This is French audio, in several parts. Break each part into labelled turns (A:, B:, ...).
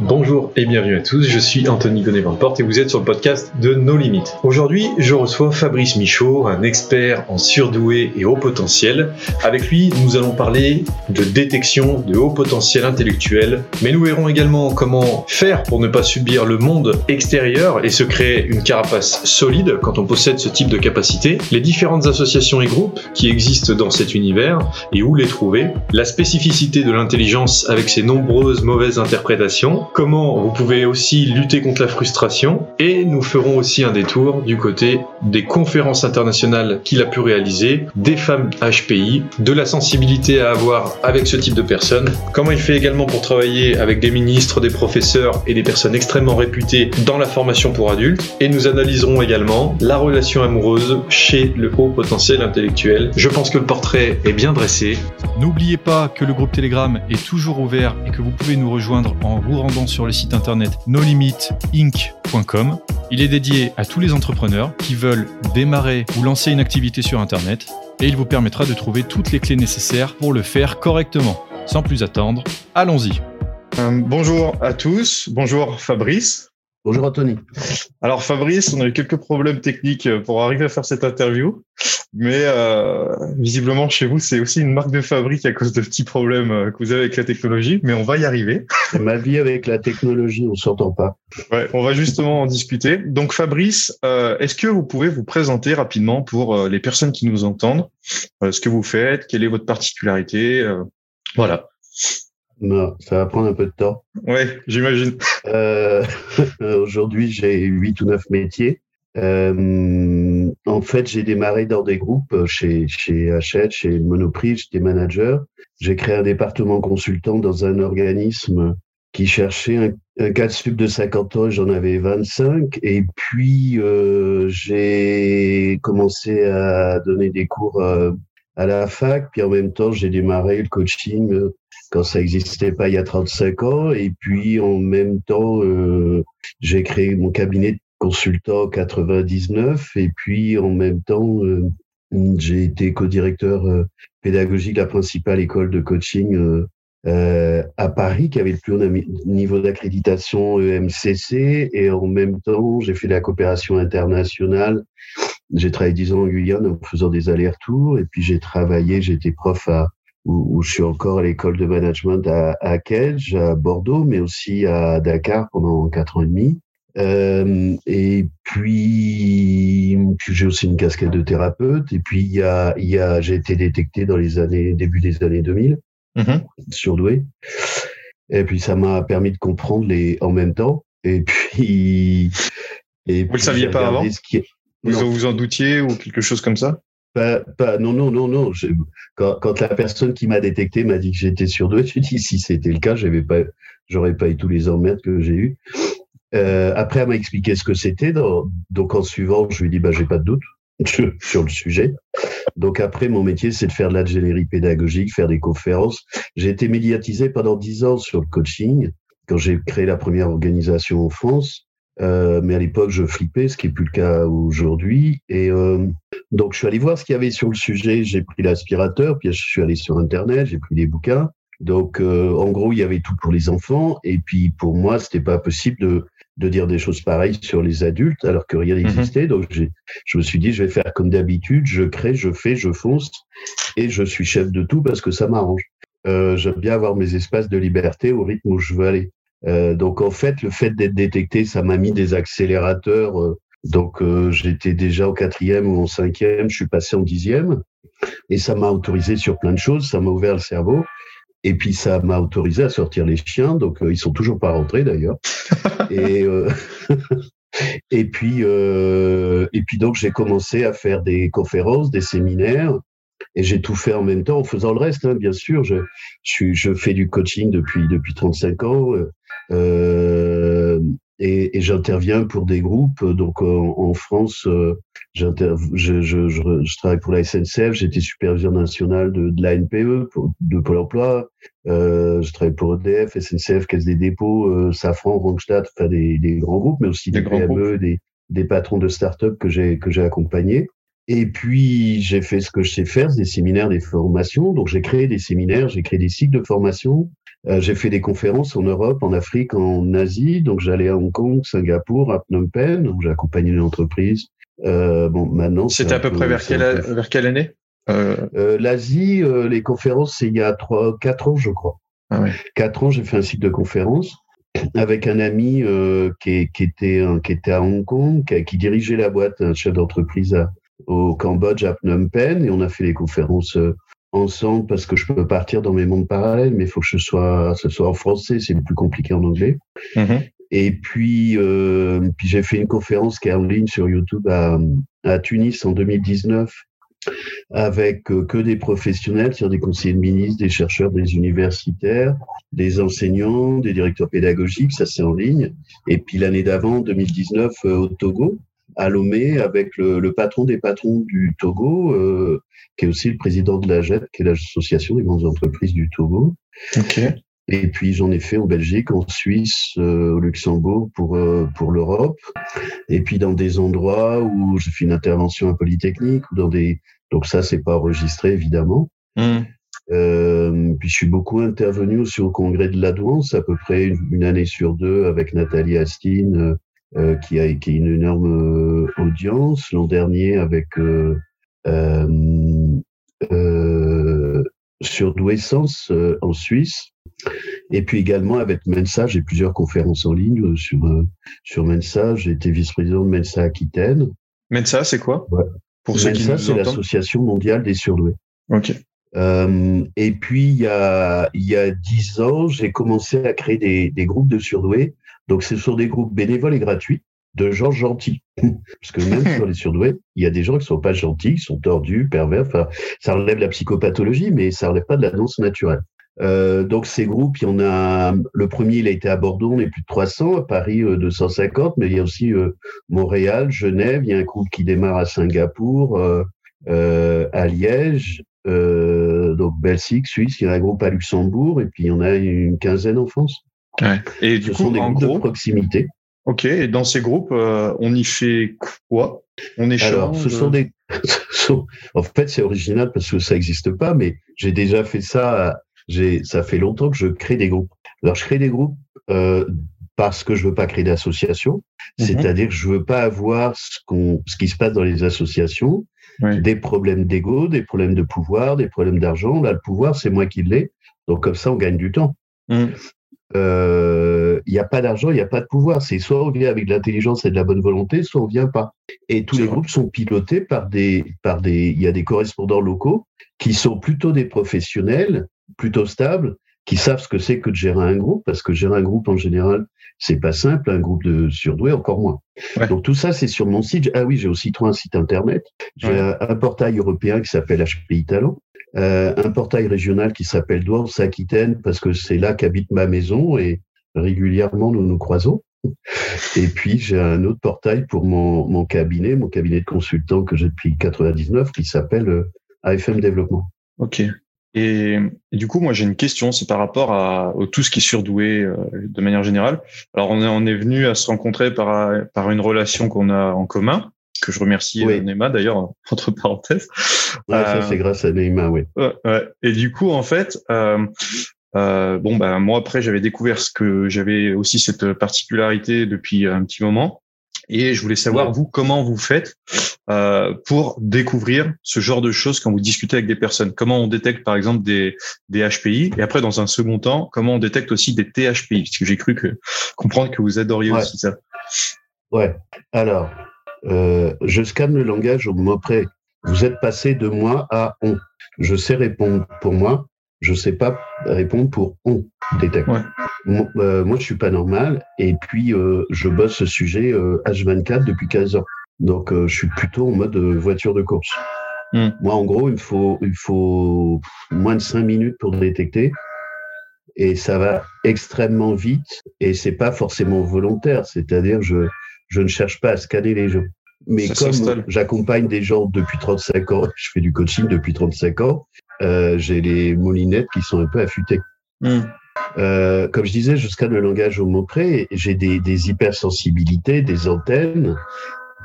A: Bonjour et bienvenue à tous, je suis Anthony gonnet Porte et vous êtes sur le podcast de No Limites. Aujourd'hui, je reçois Fabrice Michaud, un expert en surdoué et haut potentiel. Avec lui, nous allons parler de détection de haut potentiel intellectuel, mais nous verrons également comment faire pour ne pas subir le monde extérieur et se créer une carapace solide quand on possède ce type de capacité, les différentes associations et groupes qui existent dans cet univers et où les trouver, la spécificité de l'intelligence avec ses nombreuses mauvaises interprétations, comment vous pouvez aussi lutter contre la frustration et nous ferons aussi un détour du côté des conférences internationales qu'il a pu réaliser, des femmes HPI, de la sensibilité à avoir avec ce type de personnes, comment il fait également pour travailler avec des ministres, des professeurs et des personnes extrêmement réputées dans la formation pour adultes et nous analyserons également la relation amoureuse chez le haut potentiel intellectuel. Je pense que le portrait est bien dressé.
B: N'oubliez pas que le groupe Telegram est toujours ouvert et que vous pouvez nous rejoindre en vous rendant sur le site internet nolimitinc.com. Il est dédié à tous les entrepreneurs qui veulent démarrer ou lancer une activité sur internet et il vous permettra de trouver toutes les clés nécessaires pour le faire correctement. Sans plus attendre, allons-y.
A: Euh, bonjour à tous, bonjour Fabrice.
C: Bonjour Anthony.
A: Alors Fabrice, on a eu quelques problèmes techniques pour arriver à faire cette interview, mais euh, visiblement chez vous c'est aussi une marque de fabrique à cause de petits problèmes euh, que vous avez avec la technologie, mais on va y arriver.
C: Ma vie avec la technologie, on s'entend pas.
A: Ouais, on va justement en discuter. Donc Fabrice, euh, est-ce que vous pouvez vous présenter rapidement pour les personnes qui nous entendent, ce que vous faites, quelle est votre particularité, voilà.
C: Non, ça va prendre un peu de temps.
A: Oui, j'imagine.
C: Euh, Aujourd'hui, j'ai huit ou neuf métiers. Euh, en fait, j'ai démarré dans des groupes chez, chez Hachette, chez Monoprix, j'étais manager. J'ai créé un département consultant dans un organisme qui cherchait un, un cas de sub de 50 ans, j'en avais 25. Et puis, euh, j'ai commencé à donner des cours euh, à la fac. Puis en même temps, j'ai démarré le coaching euh, quand ça n'existait pas il y a 35 ans. Et puis en même temps, euh, j'ai créé mon cabinet de consultant 99. Et puis en même temps, euh, j'ai été co-directeur euh, pédagogique de la principale école de coaching à Paris, qui avait le plus haut niveau d'accréditation EMCC. Et en même temps, j'ai fait de la coopération internationale j'ai travaillé dix ans en Guyane en faisant des allers-retours et puis j'ai travaillé, j'étais prof à où, je suis encore à l'école de management à, à Kedge, à Bordeaux, mais aussi à Dakar pendant quatre ans et demi. Euh, et puis, j'ai aussi une casquette de thérapeute. Et puis, il y a, il y a, j'ai été détecté dans les années, début des années 2000, mm-hmm. surdoué. Et puis, ça m'a permis de comprendre les, en même temps. Et puis,
A: et vous le saviez pas avant? Vous vous en doutiez ou quelque chose comme ça?
C: Pas, pas, non, non, non, non. quand, quand, la personne qui m'a détecté m'a dit que j'étais surdoué, je dit si c'était le cas, j'avais pas, j'aurais pas eu tous les emmerdes que j'ai eu. Euh, après, elle m'a expliqué ce que c'était. Donc, en suivant, je lui ai dit, bah, j'ai pas de doute sur le sujet. Donc après, mon métier, c'est de faire de l'ingénierie pédagogique, faire des conférences. J'ai été médiatisé pendant dix ans sur le coaching quand j'ai créé la première organisation en France. Euh, mais à l'époque, je flippais, ce qui est plus le cas aujourd'hui. Et euh, donc, je suis allé voir ce qu'il y avait sur le sujet. J'ai pris l'aspirateur, puis je suis allé sur Internet, j'ai pris des bouquins. Donc, euh, en gros, il y avait tout pour les enfants. Et puis, pour moi, c'était pas possible de, de dire des choses pareilles sur les adultes, alors que rien mhm. n'existait. Donc, je me suis dit, je vais faire comme d'habitude. Je crée, je fais, je fonce, et je suis chef de tout parce que ça m'arrange. Euh, J'aime bien avoir mes espaces de liberté au rythme où je veux aller. Euh, donc en fait, le fait d'être détecté, ça m'a mis des accélérateurs. Euh, donc euh, j'étais déjà au quatrième ou au cinquième, je suis passé en dixième, et ça m'a autorisé sur plein de choses. Ça m'a ouvert le cerveau. Et puis ça m'a autorisé à sortir les chiens, donc ils sont toujours pas rentrés d'ailleurs. et et puis et puis donc j'ai commencé à faire des conférences, des séminaires, et j'ai tout fait en même temps en faisant le reste, hein, bien sûr. Je, je, je, fais du coaching depuis depuis 35 ans. Euh, et, et j'interviens pour des groupes. Donc en, France, euh, je, je, je, je, travaille pour la SNCF, j'étais superviseur national de, de la NPE, de Pôle Emploi. Euh, je travaille pour EDF, SNCF, Caisse des dépôts, euh, Safran, Randstad, enfin des, des, grands groupes, mais aussi des, des PME, des, des patrons de start-up que j'ai que j'ai accompagnés. Et puis, j'ai fait ce que je sais faire, des séminaires, des formations. Donc, j'ai créé des séminaires, j'ai créé des cycles de formation. Euh, j'ai fait des conférences en Europe, en Afrique, en Asie. Donc j'allais à Hong Kong, Singapour, à Phnom Penh. Donc j'ai accompagné une entreprise. Euh, bon, maintenant.
A: C'était à peu près vers quelle, vers quelle année?
C: Euh... euh L'Asie, euh, les conférences, c'est il y a trois, quatre ans, je crois. Ah ouais. Quatre ans, j'ai fait un cycle de conférences avec un ami qui, qui, était qui était à Hong Kong, qui, qui dirigeait la boîte, un chef d'entreprise au Cambodge à Phnom Penh, et on a fait les conférences ensemble parce que je peux partir dans mes mondes parallèles, mais il faut que ce soit, ce soit en français, c'est plus compliqué en anglais. Mm-hmm. Et puis, euh, puis j'ai fait une conférence qui est en ligne sur YouTube à, à Tunis en 2019 avec euh, que des professionnels, sur des conseillers de ministres, des chercheurs, des universitaires, des enseignants, des directeurs pédagogiques, ça c'est en ligne. Et puis l'année d'avant, 2019, euh, au Togo, à Lomé, avec le, le, patron des patrons du Togo, euh, qui est aussi le président de la l'AGET, qui est l'association des grandes entreprises du Togo. Et puis j'en ai fait en Belgique, en Suisse, euh, au Luxembourg pour euh, pour l'Europe. Et puis dans des endroits où j'ai fait une intervention à Polytechnique ou dans des donc ça c'est pas enregistré évidemment. Hmm. Euh, puis je suis beaucoup intervenu aussi au congrès de la douance, à peu près une, année sur deux avec Nathalie Astine, euh, qui a qui a une énorme audience. L'an dernier avec sur Douessence en Suisse. Et puis également avec Mensa, j'ai plusieurs conférences en ligne euh, sur, euh, sur Mensa. J'ai été vice-président de Mensa Aquitaine.
A: Mensa, c'est quoi?
C: Pour Mensa, c'est l'Association mondiale des surdoués.
A: Ok.
C: Euh, et puis, il y a, il y a dix ans, j'ai commencé à créer des, des groupes de surdoués. Donc, ce sont des groupes bénévoles et gratuits de gens gentils. Parce que même sur les surdoués, il y a des gens qui sont pas gentils, qui sont tordus, pervers. Enfin, ça relève la psychopathologie, mais ça relève pas de la danse naturelle. Euh, donc ces groupes, il y en a. Le premier, il a été à Bordeaux, on est plus de 300, à Paris 250, euh, mais il y a aussi euh, Montréal, Genève. Il y a un groupe qui démarre à Singapour, à Liège, donc Belgique, Suisse. Il y a un groupe à Luxembourg, et puis il y en a une quinzaine en France.
A: Ouais. Et du
C: Ce sont des groupes de proximité.
A: Ok. Et dans ces groupes, on y fait quoi? On échange.
C: Alors, ce sont des. en fait, c'est original parce que ça n'existe pas, mais j'ai déjà fait ça ça fait longtemps que je crée des groupes. Alors, je crée des groupes euh, parce que je veux pas créer d'association, mhm. c'est-à-dire que je veux pas avoir ce, qu'on, ce qui se passe dans les associations, des problèmes d'ego, des problèmes de pouvoir, des problèmes d'argent. Là, le pouvoir, c'est moi qui l'ai. Donc, comme ça, on gagne du temps. Euh, il n'y a pas d'argent, il n'y a pas de pouvoir. C'est soit on vient avec de l'intelligence et de la bonne volonté, soit on vient pas. Et tous les groupes sont pilotés par des, par des, il y a des correspondants locaux qui sont plutôt des professionnels plutôt stable, qui savent ce que c'est que de gérer un groupe, parce que gérer un groupe en général, c'est pas simple, un groupe de surdoués encore moins. Donc tout ça, c'est sur mon site. Ah oui, j'ai aussi trouvé un site internet. J'ai un, portail européen qui s'appelle HPI Talent, euh, un portail régional qui s'appelle Douance Aquitaine, parce que c'est là qu'habite ma maison et régulièrement nous nous croisons. Et puis j'ai un autre portail pour mon, mon, cabinet, mon cabinet de consultant que j'ai depuis 99, qui s'appelle euh, AFM Développement.
A: Ok. Et, du coup, moi, j'ai une question, c'est par rapport à, tout ce qui est surdoué euh, de manière générale. Alors, on est, est venu à se rencontrer par, par une relation qu'on a en commun, que je remercie euh, Neymar d'ailleurs, entre parenthèses.
C: Ouais, ça, c'est grâce à Neymar, oui.
A: Et du coup, en fait, euh, euh, bon, ben, moi, après, j'avais découvert ce que j'avais aussi cette particularité depuis un petit moment. Et je voulais savoir, vous, comment vous faites euh, pour découvrir ce genre de choses quand vous discutez avec des personnes Comment on détecte, par exemple, des, des HPI Et après, dans un second temps, comment on détecte aussi des THPI Parce que j'ai cru que, comprendre que vous adoriez aussi ça.
C: Ouais. Alors, euh, je scanne le langage au mot près. Vous êtes passé de moi à on. Je sais répondre pour moi je sais pas répondre pour on détecte. Moi, euh, moi, je suis pas normal et puis euh, je bosse ce sujet H24 euh, depuis 15 ans. Donc je suis plutôt en mode voiture de course. Hmm. Moi, en gros, il faut il faut moins de 5 minutes pour détecter et ça va extrêmement vite et c'est pas forcément volontaire. C'est-à-dire je je ne cherche pas à scanner les gens. Mais comme j'accompagne des gens depuis 35 ans, je fais du coaching depuis 35 ans, euh, j'ai les molinettes qui sont un peu affûtées. Hmm. Euh, comme je disais, je scanne le langage au mot près. J'ai des, des, hypersensibilités, des antennes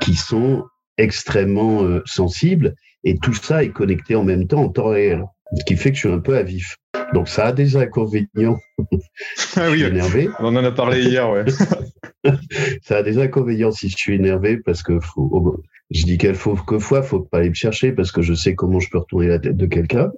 C: qui sont extrêmement euh, sensibles et tout ça est connecté en même temps en temps réel. ce qui fait que je suis un peu à vif. Donc ça a des inconvénients.
A: Ah oui,
C: énervé.
A: On en a parlé hier, ouais.
C: ça a des inconvénients si je suis énervé parce que faut, je dis qu'elle faut que fois, faut pas aller me chercher parce que je sais comment je peux retourner la tête de quelqu'un.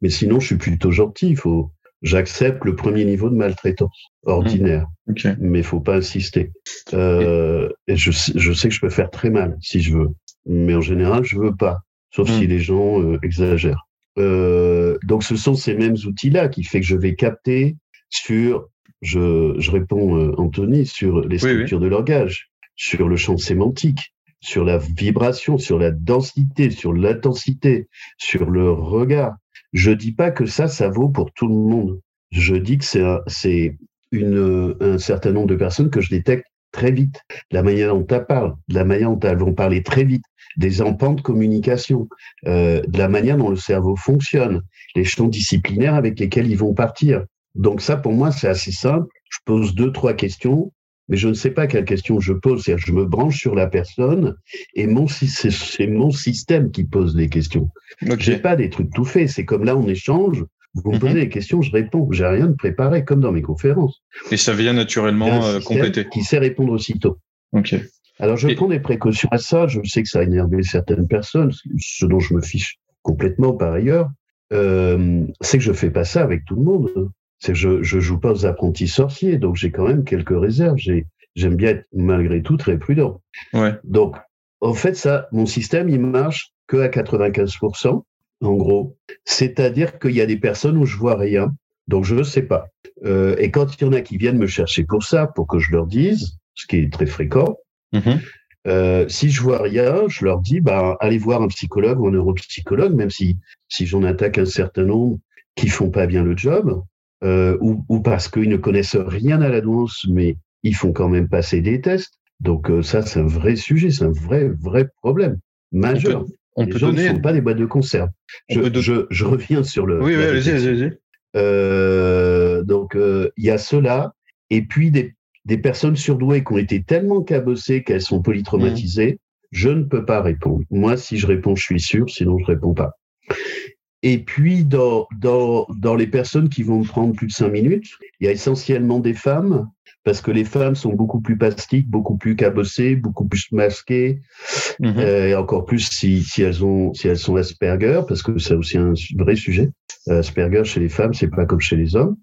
C: Mais sinon, je suis plutôt gentil. Il faut, j'accepte le premier niveau de maltraitance ordinaire,
A: mmh. okay.
C: mais faut pas insister. Euh, et je, je sais que je peux faire très mal si je veux, mais en général, je veux pas, sauf
A: Mmh.
C: si les gens euh, exagèrent. Euh, donc, ce sont ces mêmes outils-là qui fait que je vais capter sur, je, je réponds euh, Anthony, sur les
A: Oui, oui.
C: structures de langage, sur le champ sémantique, sur la vibration, sur la densité, sur l'intensité, sur le regard. Je dis pas que ça, ça vaut pour tout le monde. Je dis que c'est un, une, un certain nombre de personnes que je détecte très vite. La manière dont elles parlent, de la manière dont elles vont parler très vite, des empans de communication, euh, de la manière dont le cerveau fonctionne, les champs disciplinaires avec lesquels ils vont partir. Donc ça, pour moi, c'est assez simple. Je pose deux, trois questions, mais je ne sais pas quelle question je pose. C'est-à-dire, je me branche sur la personne et mon, c'est, c'est mon système qui pose les questions.
A: Ok.
C: J'ai pas des trucs tout faits. C'est comme là, on échange. Vous me
A: Mhm.
C: posez des questions, je réponds. J'ai rien de préparé, comme dans mes conférences.
A: Et ça vient naturellement
C: un
A: euh, compléter.
C: Qui sait répondre aussitôt.
A: Ok.
C: Alors, je
A: Et-
C: prends des précautions à ça. Je sais que ça a énervé certaines personnes, ce dont je me fiche complètement par ailleurs. Euh, c'est que je fais pas ça avec tout le monde. C'est que je, je joue pas aux apprentis sorciers, donc j'ai quand même quelques réserves. J'ai, j'aime bien être malgré tout très prudent.
A: Ouais.
C: Donc, en fait, ça, mon système, il marche que à 95%, en gros. C'est-à-dire qu'il y a des personnes où je vois rien, donc je ne sais pas. Euh, et quand il y en a qui viennent me chercher pour ça, pour que je leur dise, ce qui est très fréquent,
A: Mhm.
C: euh, si je vois rien, je leur dis, bah, allez voir un psychologue ou un neuropsychologue, même si, si j'en attaque un certain nombre qui font pas bien le job, euh, ou, ou parce qu'ils ne connaissent rien à la douance, mais ils font quand même passer des tests. Donc euh, ça, c'est un vrai sujet, c'est un vrai, vrai problème majeur.
A: On
C: Les
A: peut
C: gens
A: donner.
C: ne sont pas des boîtes de conserve.
A: On
C: Je,
A: peut don-
C: je, je reviens sur le.
A: Oui, oui, allez-y, allez-y.
C: Euh, donc, euh, il y a cela. Et puis, des, des personnes surdouées qui ont été tellement cabossées qu'elles sont polytraumatisées, je ne peux pas répondre. Moi, si je réponds, je suis sûr, sinon je réponds pas. Et puis, dans, dans, dans les personnes qui vont prendre plus de cinq minutes, il y a essentiellement des femmes, parce que les femmes sont beaucoup plus plastiques, beaucoup plus cabossées, beaucoup plus masquées,
A: Mhm.
C: euh, et encore plus si, si elles ont si elles sont Asperger parce que c'est aussi un vrai sujet. Euh, Asperger chez les femmes, c'est pas comme chez les hommes.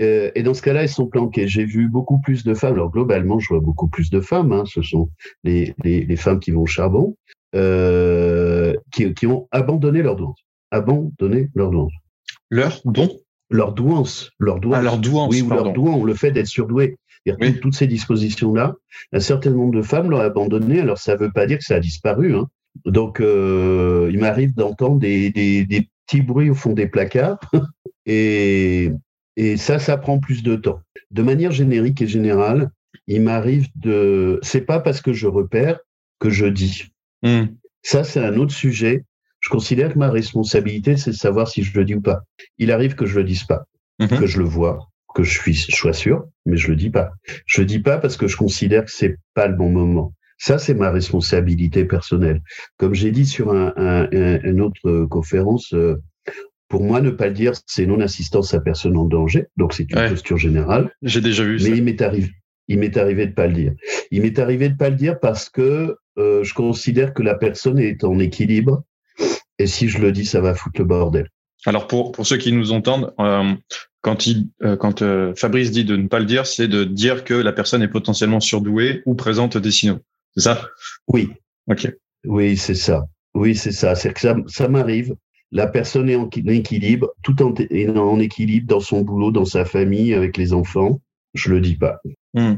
C: Euh, et dans ce cas-là, elles sont planquées. J'ai vu beaucoup plus de femmes. Alors globalement, je vois beaucoup plus de femmes. Hein, ce sont les, les, les femmes qui vont au charbon, euh, qui, qui ont abandonné leur douance, abandonné leur douance,
A: Leur don?
C: Leur douance, leur douance.
A: Ah, leur douance,
C: oui, ou leur douance, le fait d'être surdoué.
A: Oui.
C: tout- Toutes ces dispositions-là, un certain nombre de femmes l'ont abandonné. Alors, ça ne veut pas dire que ça a disparu. Hein. Donc, euh, il m'arrive d'entendre des, des, des petits bruits au fond des placards. et, et ça, ça prend plus de temps. De manière générique et générale, il m'arrive de... C'est pas parce que je repère que je dis.
A: Hmm.
C: Ça, c'est un autre sujet. Je considère que ma responsabilité, c'est de savoir si je le dis ou pas. Il arrive que je le dise pas
A: Mhm.
C: que je le vois, que je suis, je sois sûr, mais je le dis pas. Je le dis pas parce que je considère que c'est pas le bon moment. Ça, c'est ma responsabilité personnelle. Comme j'ai dit sur un, un- un- une autre conférence, euh, pour moi, ne pas le dire, c'est non-assistance à personne en danger. Donc, c'est une
A: Ouais.
C: posture générale.
A: J'ai déjà vu ça.
C: Mais il m'est arrivé, il m'est arrivé de pas le dire. Il m'est arrivé de pas le dire parce que euh, je considère que la personne est en équilibre. Et si je le dis, ça va foutre le bordel.
A: Alors pour, pour ceux qui nous entendent, euh, quand, il, euh, quand euh, Fabrice dit de ne pas le dire, c'est de dire que la personne est potentiellement surdouée ou présente des signaux. C'est ça?
C: Oui,
A: Ok.
C: Oui, c'est ça. Oui, c'est ça. C'est que ça, ça m'arrive. La personne est en qui- en équilibre, tout en, est en équilibre dans son boulot, dans sa famille, avec les enfants. Je le dis pas.
A: Hmm.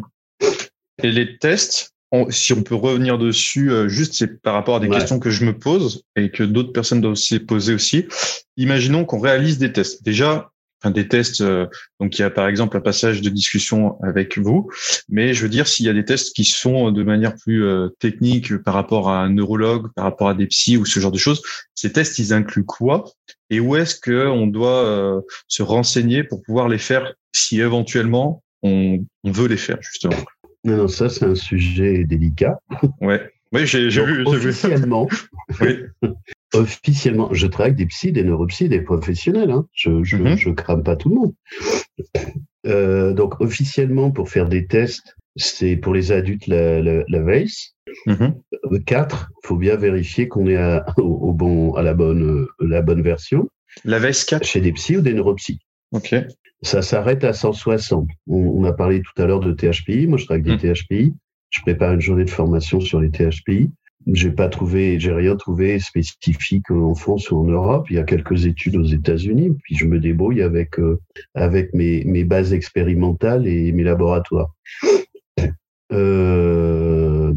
A: Et les tests, on- si on peut revenir dessus, euh, juste c'est par rapport à des
C: Ouais.
A: questions que je me pose et que d'autres personnes doivent aussi poser aussi. Imaginons qu'on réalise des tests. Déjà, enfin des tests. euh, donc il y a par exemple un passage de discussion avec vous, mais je veux dire s'il y a des tests qui sont de manière plus euh, technique par rapport à un neurologue, par rapport à des psys ou ce genre de choses. Ces tests, ils incluent quoi et où est-ce que on doit euh, se renseigner pour pouvoir les faire si éventuellement on, on veut les faire justement?
C: Non, non, ça, c'est un sujet délicat.
A: Ouais. Oui, j'ai vu.
C: Officiellement, oui. officiellement, je travaille avec des psys, des neuropsys, des professionnels. Hein. Je, ne mhm. crame pas tout le monde. Euh, donc, officiellement, pour faire des tests, c'est pour les adultes la, la, la VACE. Mhm. Quatre, il faut bien vérifier qu'on est à, au, bon, à la bonne, la bonne version.
A: La VACE 4
C: Chez des psys ou des neuropsys.
A: Ok.
C: Ça s'arrête à 160. On, a parlé tout à l'heure de THPI. Moi, je travaille avec des mhm. THPI. Je prépare une journée de formation sur les THPI. J'ai pas trouvé, j'ai rien trouvé spécifique en France ou en Europe. Il y a quelques études aux États-Unis, puis je me débrouille avec euh, avec mes, mes bases expérimentales et mes laboratoires. Euh,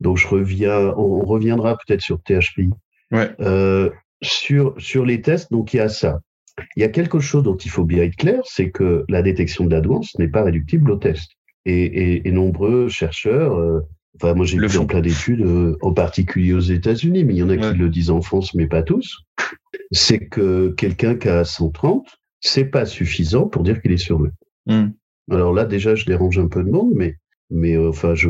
C: donc je reviens, on, reviendra peut-être sur THPI.
A: Ouais.
C: Euh, sur sur les tests, donc il y a ça. Il y a quelque chose dont il faut bien être clair, c'est que la détection de la douance n'est pas réductible au test. Et, et, et nombreux chercheurs euh, Enfin, moi, j'ai vu en plein d'études, euh, en particulier aux États-Unis, mais il y en a qui le disent en France, mais pas tous. C'est que quelqu'un qui a 130, c'est pas suffisant pour dire qu'il est sur Hmm. Alors là, déjà, je dérange un peu de monde, mais, mais euh, enfin, je,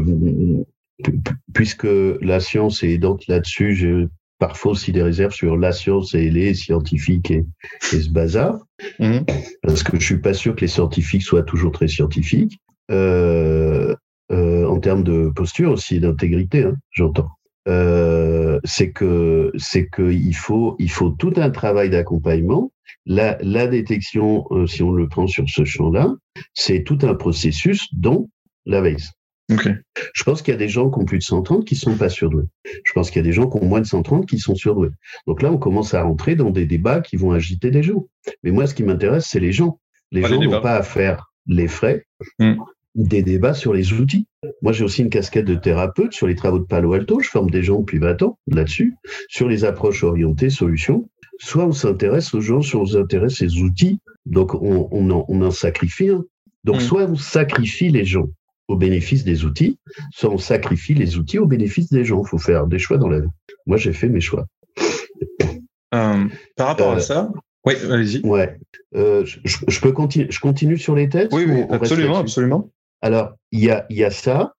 C: puisque la science est aidante là-dessus, parfois aussi des réserves sur la science et les scientifiques et, et ce bazar, hmm. parce que je suis pas sûr que les scientifiques soient toujours très scientifiques. Euh, euh, en termes de posture aussi, d'intégrité, hein, j'entends. Euh, c'est que c'est que il faut il faut tout un travail d'accompagnement. La, la détection, si on le prend sur ce champ-là, c'est tout un processus dont la veille.
A: Okay.
C: Je pense qu'il y a des gens qui ont plus de 130 qui sont pas surdoués. Je pense qu'il y a des gens qui ont moins de 130 qui sont surdoués. Donc là, on commence à rentrer dans des débats qui vont agiter des gens. Mais moi, ce qui m'intéresse, c'est les gens. Les gens n'ont pas à faire les frais. Hmm des débats sur les outils. Moi, j'ai aussi une casquette de thérapeute sur les travaux de Palo Alto. Je forme des gens depuis 20 ans là-dessus, sur les approches orientées solutions. Soit on s'intéresse aux gens, soit on s'intéresse aux outils. Donc, on, on, en, on en sacrifie un. Donc, mm. soit on sacrifie les gens au bénéfice des outils, soit on sacrifie les outils au bénéfice des gens. Il faut faire des choix dans la vie. Moi, j'ai fait mes choix.
A: Euh, par rapport à euh, ça, oui, allez-y.
C: Ouais. Euh, je, je, peux continuer. Je continue sur les tests.
A: Oui, oui, absolument, absolument.
C: Alors, il y a, y a ça.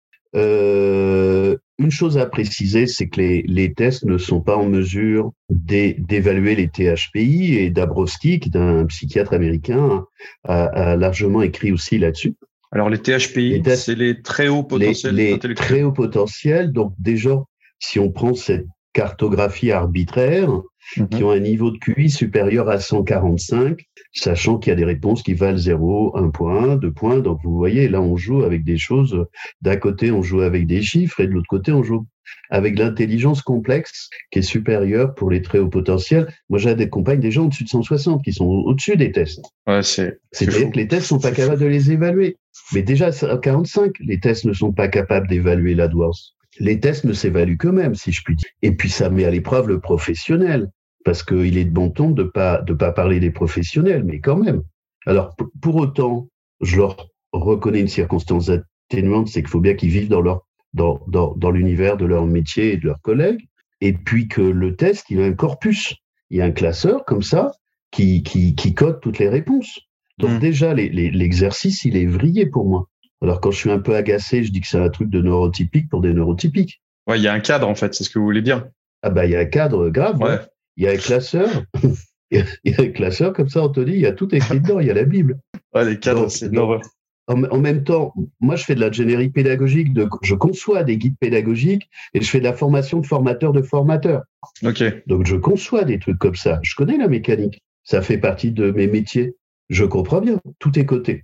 C: Une chose à préciser, c'est que les, les, tests ne sont pas en mesure d'évaluer les THPI et Dabrowski, qui est un psychiatre américain, a, a largement écrit aussi là-dessus.
A: Alors les THPI, c'est les très hauts potentiels
C: les, les très hauts potentiels. Donc déjà, si on prend cette cartographie arbitraire, Mhm. qui ont un niveau de QI supérieur à 145, sachant qu'il y a des réponses qui valent 0, 1 point, 2 points. Donc vous voyez, là on joue avec des choses. D'un côté, on joue avec des chiffres et de l'autre côté, on joue avec l'intelligence complexe qui est supérieure pour les très hauts potentiels. Moi, j'ai des gens au-dessus de 160 qui sont au-dessus des tests.
A: Ouais, c'est.
C: C'est-à-dire que les tests sont pas capables de les évaluer. Mais déjà, à 45, les tests ne sont pas capables d'évaluer la douance les tests ne s'évaluent qu'eux-mêmes, si je puis dire. Et puis ça met à l'épreuve le professionnel, parce qu'il est de bon ton de pas de pas parler des professionnels, mais quand même. Alors pour autant, je leur reconnais une circonstance atténuante, c'est qu'il faut bien qu'ils vivent dans leur dans, dans, dans l'univers de leur métier et de leurs collègues, et puis que le test, il a un corpus, il y a un classeur comme ça qui qui, qui code toutes les réponses. Donc mmh. déjà, l'exercice, il est vrillé pour moi. Alors quand je suis un peu agacé, je dis que c'est un truc de neurotypique pour des neurotypiques.
A: Ouais, il y a un cadre en fait, c'est ce que vous voulez dire.
C: Ah bah il y a un cadre grave.
A: Ouais.
C: Il y a un classeur. il y a un classeur comme ça, Anthony, il y a tout écrit dedans, il y a la Bible.
A: Ouais, les cadres, c'est
C: en, en, même temps, moi, je fais de la générique pédagogique, de, je conçois des guides pédagogiques et je fais de la formation de formateurs de formateurs.
A: Ok.
C: Donc, je conçois des trucs comme ça. Je connais la mécanique. Ça fait partie de mes métiers. Je comprends bien. Tout est coté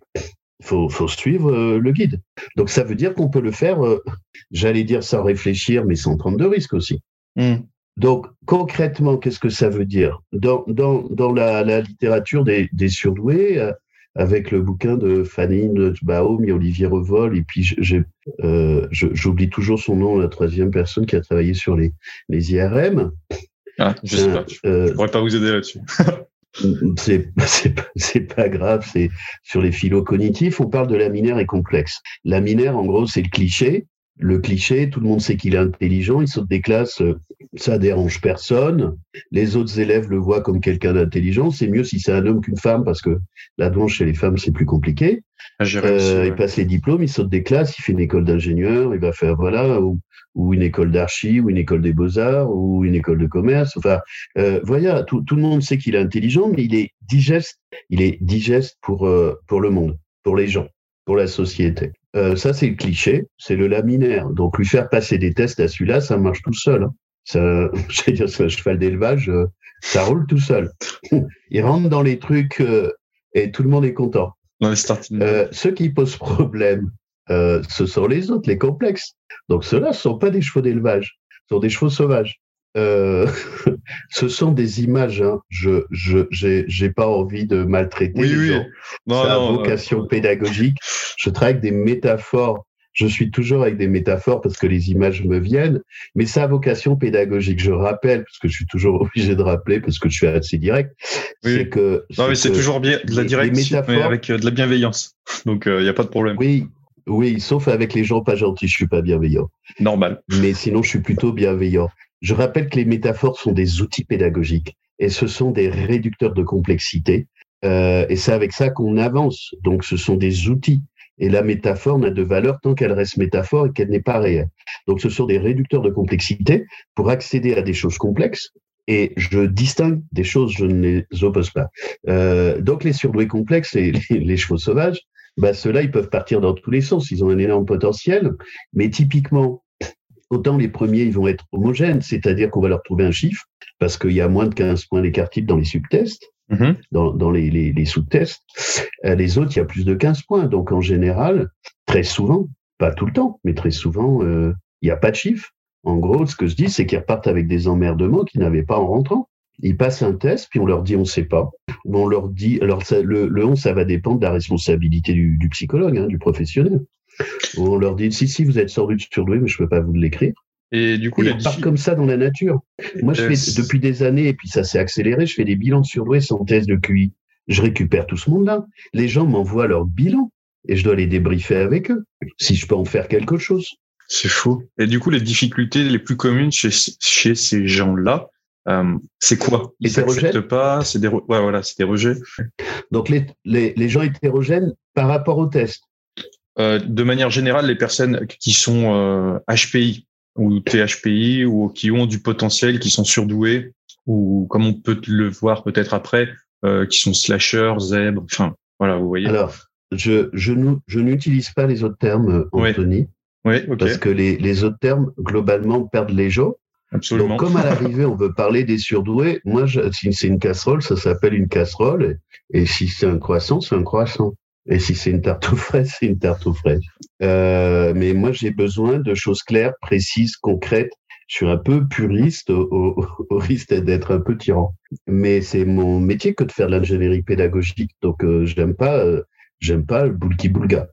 C: faut, faut suivre euh, le guide. Donc ça veut dire qu'on peut le faire, euh, j'allais dire sans réfléchir, mais sans prendre de risques aussi.
A: Hmm.
C: Donc concrètement, qu'est-ce que ça veut dire? Dans, dans, dans la, la, littérature des, des surdoués, euh, avec le bouquin de Fanny Baum et Olivier Revol, et puis j'oublie toujours son nom, la troisième personne qui a travaillé sur les, les IRM.
A: Ah, je sais pas. Je pourrais pas vous aider là-dessus.
C: c'est c'est pas grave, c'est sur les philo cognitifs, on parle de laminaire et complexe. Laminaire, en gros, c'est le cliché. Le cliché, tout le monde sait qu'il est intelligent, il saute des classes, euh, ça dérange personne. Les autres élèves le voient comme quelqu'un d'intelligent. C'est mieux si c'est un homme qu'une femme parce que la danse chez les femmes c'est plus compliqué.
A: Ah,
C: euh, Il passe les diplômes, il saute des classes, il fait une école d'ingénieur, il va faire voilà ou, une école d'archi ou une école des beaux arts ou une école de commerce. Enfin, euh, voilà, tout, tout, le monde sait qu'il est intelligent, mais il est digeste. Il est digeste pour euh, pour le monde, pour les gens, pour la société. Euh, ça, c'est le cliché, c'est le laminaire. Donc, lui faire passer des tests à celui-là, ça marche tout seul. Hein. Ça, j'allais dire, c'est un cheval d'élevage, euh, ça roule tout seul. Il rentre dans les trucs euh, et tout le monde est content. Ceux qui posent problème, ce sont les autres, les complexes. Donc, ceux-là ne sont pas des chevaux d'élevage, ce sont des chevaux sauvages. Euh, ce sont des images. Hein. Je je j'ai pas envie de maltraiter les gens. Non, C'est vocation pédagogique. Je travaille avec des métaphores. Je suis toujours avec des métaphores parce que les images me viennent, mais ça a vocation pédagogique. Je rappelle, parce que je suis toujours obligé de rappeler, parce que je suis assez direct, c'est que...
A: Non, mais c'est toujours bien de la direction, avec euh, de la bienveillance. Donc, il euh, n'y a pas de problème.
C: Oui, oui, sauf avec les gens pas gentils, je suis pas bienveillant.
A: Normal.
C: Mais sinon, je suis plutôt bienveillant. Je rappelle que les métaphores sont des outils pédagogiques et ce sont des réducteurs de complexité. Euh, et c'est avec ça qu'on avance. Donc, ce sont des outils. Et la métaphore n'a de valeur tant qu'elle reste métaphore et qu'elle n'est pas réelle. Donc, ce sont des réducteurs de complexité pour accéder à des choses complexes. Et je distingue des choses, je ne les oppose pas. Euh, donc, les surdoués complexes et les, les chevaux sauvages, bah, ceux-là, ils peuvent partir dans tous les sens. Ils ont un énorme potentiel. Mais typiquement, Autant les premiers, ils vont être homogènes, c'est-à-dire qu'on va leur trouver un chiffre, parce qu'il y a moins de 15 points d'écart type dans les subtests, mm dans, les, les, sous-tests. Euh, les autres, il y a plus de 15 points. Donc, en général, très souvent, pas tout le temps, mais très souvent, euh, il n'y a pas de chiffre. En gros, ce que je dis, c'est qu'ils repartent avec des emmerdements qu'ils n'avaient pas en rentrant. Ils passent un test, puis on leur dit on ne sait pas. On leur dit, alors le, le 11, ça va dépendre de la responsabilité du, du psychologue, hein, du professionnel. On leur dit si, si, vous êtes sorti surdoué, mais je ne peux pas vous l'écrire.
A: Et du coup,
C: il part comme ça dans la nature. Moi, je fais depuis des années, et puis ça s'est accéléré, je fais des bilans de surdoués sans thèse de QI. Je récupère tout ce monde-là. Les gens m'envoient leur bilan et je dois les débriefer avec eux, si je peux en faire quelque chose.
A: C'est fou. Et du coup, les difficultés les plus communes chez, chez ces gens-là, euh, c'est quoi?
C: Ils n'acceptent
A: pas, c'est des, ouais, voilà, c'est des rejets.
C: Donc les, les, les gens hétérogènes par rapport au test.
A: Euh, de manière générale, les personnes qui sont HPI euh, ou THPI ou qui ont du potentiel, qui sont surdouées, ou comme on peut le voir peut-être après, euh, qui sont slashers, zèbres, enfin, voilà, vous voyez.
C: Alors, je, je, je n'utilise pas les autres termes, Anthony.
A: Oui,
C: Parce que les, les, autres termes, globalement, perdent les gens.
A: Absolument.
C: Donc, comme à l'arrivée, on veut parler des surdoués, moi, si c'est une casserole, ça s'appelle une casserole. Et si c'est un croissant, c'est un croissant. Et si c'est une tarte aux fraises, c'est une tarte aux fraises. Euh, mais moi, j'ai besoin de choses claires, précises, concrètes. Je suis un peu puriste au, risque d'être un peu tyran. Mais c'est mon métier que de faire de l'ingénierie pédagogique. Donc, euh, j'aime pas, euh, j'aime pas le boulki boulga.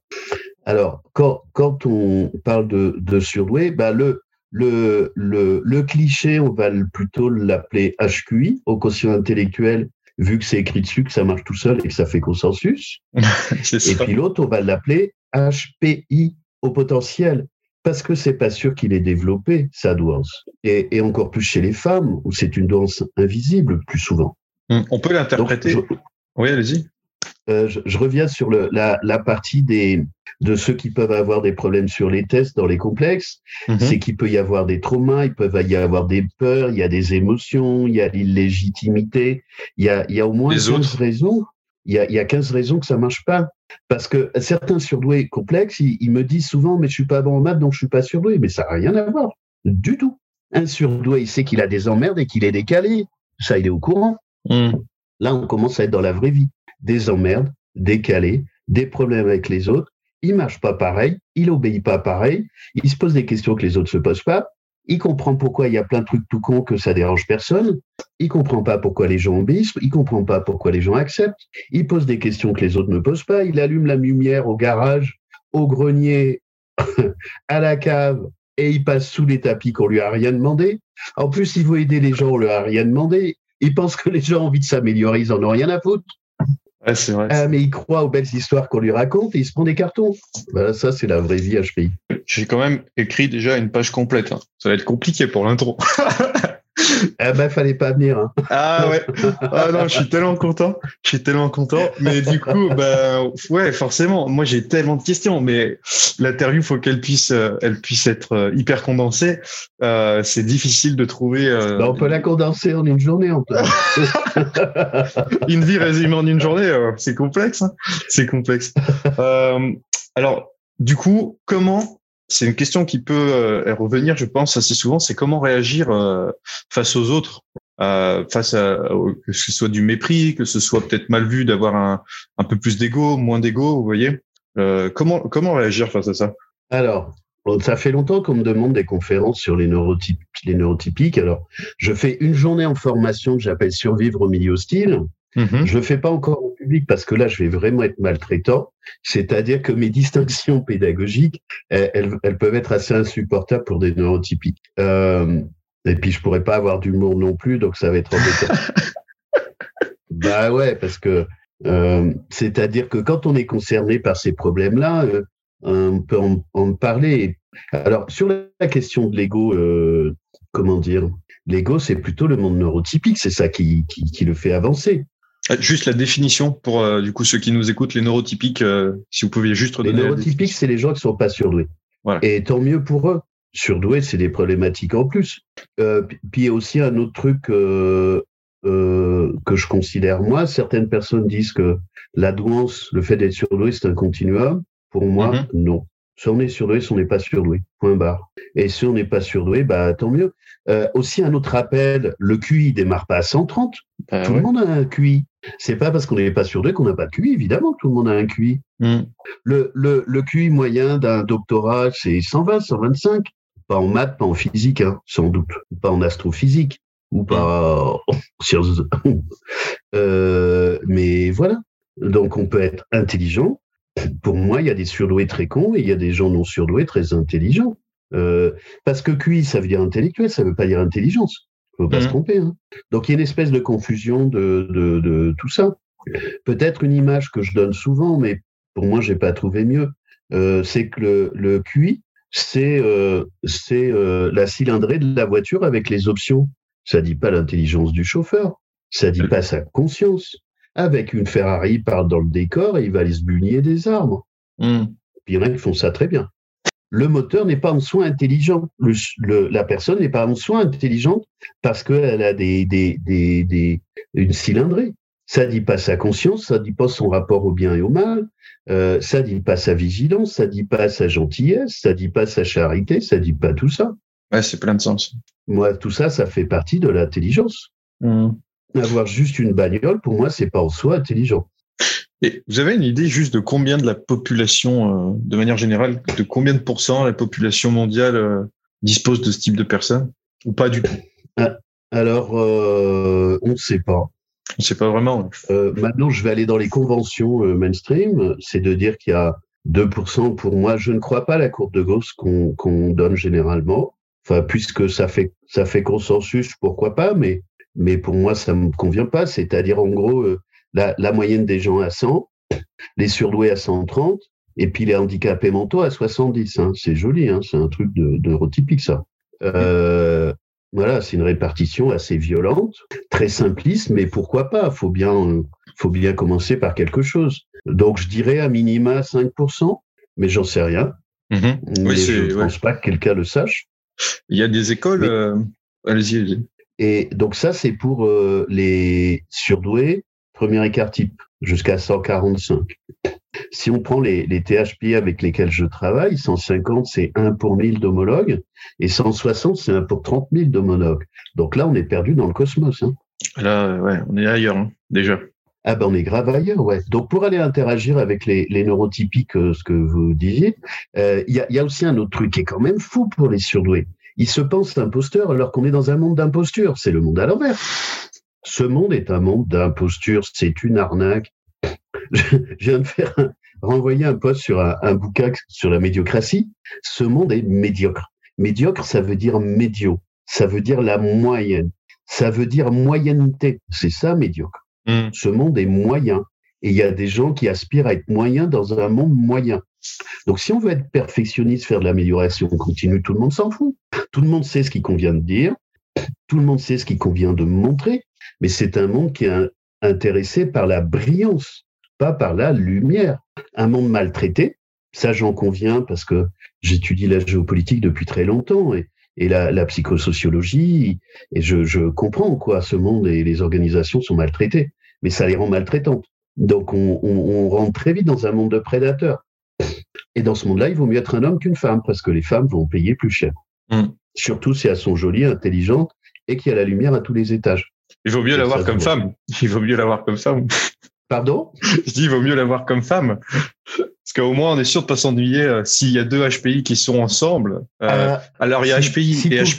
C: Alors, quand, quand on parle de, de surdoué, bah le, le, le, le cliché, on va plutôt l'appeler HQI, au quotient intellectuel vu que c'est écrit dessus, que ça marche tout seul et que ça fait consensus. et puis l'autre, on va l'appeler HPI au potentiel, parce que c'est pas sûr qu'il ait développé sa douance. Et, encore plus chez les femmes, où c'est une douance invisible plus souvent.
A: Hum, on peut l'interpréter. Oui, allez-y.
C: Euh, je, reviens sur le, la, la, partie des, de ceux qui peuvent avoir des problèmes sur les tests dans les complexes. Mhm. C'est qu'il peut y avoir des traumas, il peut y avoir des peurs, il y a des émotions, il y a l'illégitimité. Il y a, il y a au moins 15 raisons. Il y, a, il y a 15 raisons que ça marche pas. Parce que certains surdoués complexes, ils, me disent souvent, mais je suis pas bon en maths, donc je suis pas surdoué. Mais ça n'a rien à voir. Du tout. Un surdoué, il sait qu'il a des emmerdes et qu'il est décalé. Ça, il est au courant. Mhm. Là, on commence à être dans la vraie vie des emmerdes, décalés, des problèmes avec les autres. Il marche pas pareil, il obéit pas pareil, il se pose des questions que les autres se posent pas. Il comprend pourquoi il y a plein de trucs tout cons que ça dérange personne. Il comprend pas pourquoi les gens obéissent. Il comprend pas pourquoi les gens acceptent. Il pose des questions que les autres ne posent pas. Il allume la lumière au garage, au grenier, à la cave, et il passe sous les tapis qu'on lui a rien demandé. En plus, il veut aider les gens, on lui a rien demandé. Il pense que les gens ont envie de s'améliorer, ils en ont rien à foutre.
A: C'est vrai.
C: Ah, mais il croit aux belles histoires qu'on lui raconte et il se prend des cartons. Voilà, ça, c'est la vraie vie HPI.
A: J'ai quand même écrit déjà une page complète. hein. Ça va être compliqué pour l'intro.
C: Ah ben, fallait pas venir. Hein.
A: Ah ouais. Ah non, je suis tellement content. Je suis tellement content. Mais du coup, bah ouais, forcément. Moi, j'ai tellement de questions, mais l'interview, faut qu'elle puisse, euh, elle puisse être euh, hyper condensée. Euh, c'est difficile de trouver. euh,
C: Ben, on peut la condenser en une journée. On peut.
A: une vie résumée en une journée, euh, c'est complexe. hein. c'est complexe. Euh, alors, du coup, comment C'est une question qui peut euh, revenir, je pense, assez souvent. C'est comment réagir euh, face aux autres, euh, face à que ce soit du mépris, que ce soit peut-être mal vu d'avoir un, un peu plus d'ego, moins d'ego, vous voyez. Comment comment réagir face à ça?
C: Alors, ça fait longtemps qu'on me demande des conférences sur les, les neurotypiques. Alors, je fais une journée en formation que j'appelle Survivre au milieu hostile.
A: Mhm.
C: Je le fais pas encore en public parce que là, je vais vraiment être maltraitant. C'est-à-dire que mes distinctions pédagogiques, elles, elles- elles peuvent être assez insupportables pour des neurotypiques. Euh, et puis, je pourrais pas avoir d'humour non plus, donc ça va être embêtant. bah ouais, parce que euh, c'est-à-dire que quand on est concerné par ces problèmes-là, euh, on peut en, en parler. Alors, sur la question de l'ego, euh, comment dire? L'ego, c'est plutôt le monde neurotypique, c'est ça qui, qui, qui le fait avancer.
A: Euh, Juste la définition pour euh, du coup ceux qui nous écoutent, les neurotypiques, euh, si vous pouviez juste
C: Les
A: redonner la
C: neurotypiques, c'est les gens qui sont pas surdoués.
A: Voilà.
C: Et tant mieux pour eux. Surdoués, c'est des problématiques en plus. Euh, puis puis il y a aussi un autre truc euh, que je considère moi. Certaines personnes disent que la douance, le fait d'être surdoué, c'est un continuum. Pour moi,
A: Mhm.
C: non. Si on est surdoué, si on n'est pas surdoué. Point barre. Et si on n'est pas surdoué, bah tant mieux. Euh, aussi un autre rappel, le QI démarre pas à 130.
A: Bah
C: tout
A: ouais.
C: le monde a un QI. C'est pas parce qu'on n'est pas surdoué qu'on n'a pas de QI. Évidemment, que tout le monde a un QI.
A: Mm.
C: Le, le, le QI moyen d'un doctorat, c'est 120, 125. Pas en maths, pas en physique, hein, sans doute. Pas en astrophysique, ou pas en sciences. Euh, mais voilà. Donc, on peut être intelligent. Pour moi, il y a des surdoués très cons et il y a des gens non surdoués très intelligents. Euh, parce que QI, ça veut dire intellectuel, ça veut pas dire intelligence. Faut pas
A: Mhm.
C: se tromper. Hein. Donc, il y a une espèce de confusion de, de, de tout ça. Peut-être une image que je donne souvent, mais pour moi, j'ai pas trouvé mieux. Euh, c'est que le, le QI, c'est euh, euh, la cylindrée de la voiture avec les options. Ça dit pas l'intelligence du chauffeur, ça dit pas sa conscience. Avec une Ferrari, il part dans le décor et il va aller se bugner des arbres.
A: Mm.
C: Puis il y en a qui font ça très bien. Le moteur n'est pas en soi intelligent. Le, le- la personne n'est pas en soi intelligente parce qu'elle a des, des, des, des, une cylindrée. Ça dit pas sa conscience, ça dit pas son rapport au bien et au mal, euh, ça dit pas sa vigilance, ça dit pas sa gentillesse, ça dit pas sa charité, ça dit pas tout ça.
A: Ouais, c'est plein de sens.
C: Moi, tout ça, ça fait partie de l'intelligence.
A: Mm.
C: Avoir juste une bagnole, pour moi, c'est pas en soi intelligent.
A: Et vous avez une idée juste de combien de la population, euh, de manière générale, de combien de pourcents la population mondiale euh, dispose de ce type de personnes Ou pas du tout?
C: Alors, euh, on ne sait pas.
A: On ne sait pas vraiment.
C: Maintenant, je vais aller dans les conventions mainstream. C'est de dire qu'il y a 2% pour moi. Je ne crois pas à la courbe de Gauss qu'on donne généralement. Enfin, puisque ça fait, ça fait consensus, pourquoi pas, mais, mais pour moi, ça me convient pas. C'est-à-dire, en gros, la, la moyenne des gens à 100, les surdoués à 130, et puis les handicapés mentaux à 70. Hein. C'est joli, hein. c'est un truc de, neurotypique, ça. Euh, voilà, c'est une répartition assez violente, très simpliste, mais pourquoi pas? Faut bien, faut bien commencer par quelque chose. Donc, je dirais à minima 5%, mais j'en sais rien.
A: Mhm.
C: mais je ne
A: ouais.
C: pense pas que quelqu'un le sache.
A: Il y a des écoles.
C: Mais-
A: euh, Allez-y, allez-y.
C: Et donc ça, c'est pour euh, les surdoués, premier écart type, jusqu'à 145. Si on prend les, les THP avec lesquels je travaille, 150, c'est 1 pour 1000 d'homologues, et 160, c'est 1 pour 30 000 d'homologues. Donc là, on est perdu dans le cosmos. Hein.
A: Là, ouais, on est ailleurs, hein, déjà.
C: Ah ben on est grave ailleurs, ouais. Donc pour aller interagir avec les, les neurotypiques, euh, ce que vous disiez, euh, il y, a, il y a aussi un autre truc qui est quand même fou pour les surdoués. Ils se pensent imposteurs alors qu'on est dans un monde d'imposture. C'est le monde à l'envers. Ce monde est un monde d'imposture. C'est une arnaque. Je viens de faire un- renvoyer un post sur un, un bouquin sur la médiocratie. Ce monde est médiocre. Médiocre, ça veut dire médio. Ça veut dire la moyenne. Ça veut dire moyenneté. C'est ça, médiocre.
A: Mm.
C: Ce monde est moyen. et il y a des gens qui aspirent à être moyens dans un monde moyen. Donc si on veut être perfectionniste, faire de l'amélioration continue, tout le monde s'en fout. Tout le monde sait ce qu'il convient de dire, tout le monde sait ce qu'il convient de montrer, mais c'est un monde qui est intéressé par la brillance, pas par la lumière. Un monde maltraité, ça j'en conviens parce que j'étudie la géopolitique depuis très longtemps et, la, psychosociologie, et je, comprends quoi, ce monde et les organisations sont maltraitées, mais ça les rend maltraitantes. Donc on, rentre très vite dans un monde de prédateurs. Et dans ce monde-là, il vaut mieux être un homme qu'une femme, parce que les femmes vont payer plus cher. Mm. Surtout si elles sont jolies, intelligentes et qu'il y a la lumière à tous les étages.
A: Il vaut mieux l'avoir comme femme. Il vaut mieux l'avoir comme femme.
C: Pardon?
A: Je dis, il vaut mieux l'avoir comme femme. Parce qu'au moins, on est sûr de pas s'ennuyer euh, s'il y a deux HPI qui sont ensemble. Euh, euh, alors, il y a HPI
C: si
A: et
C: tout,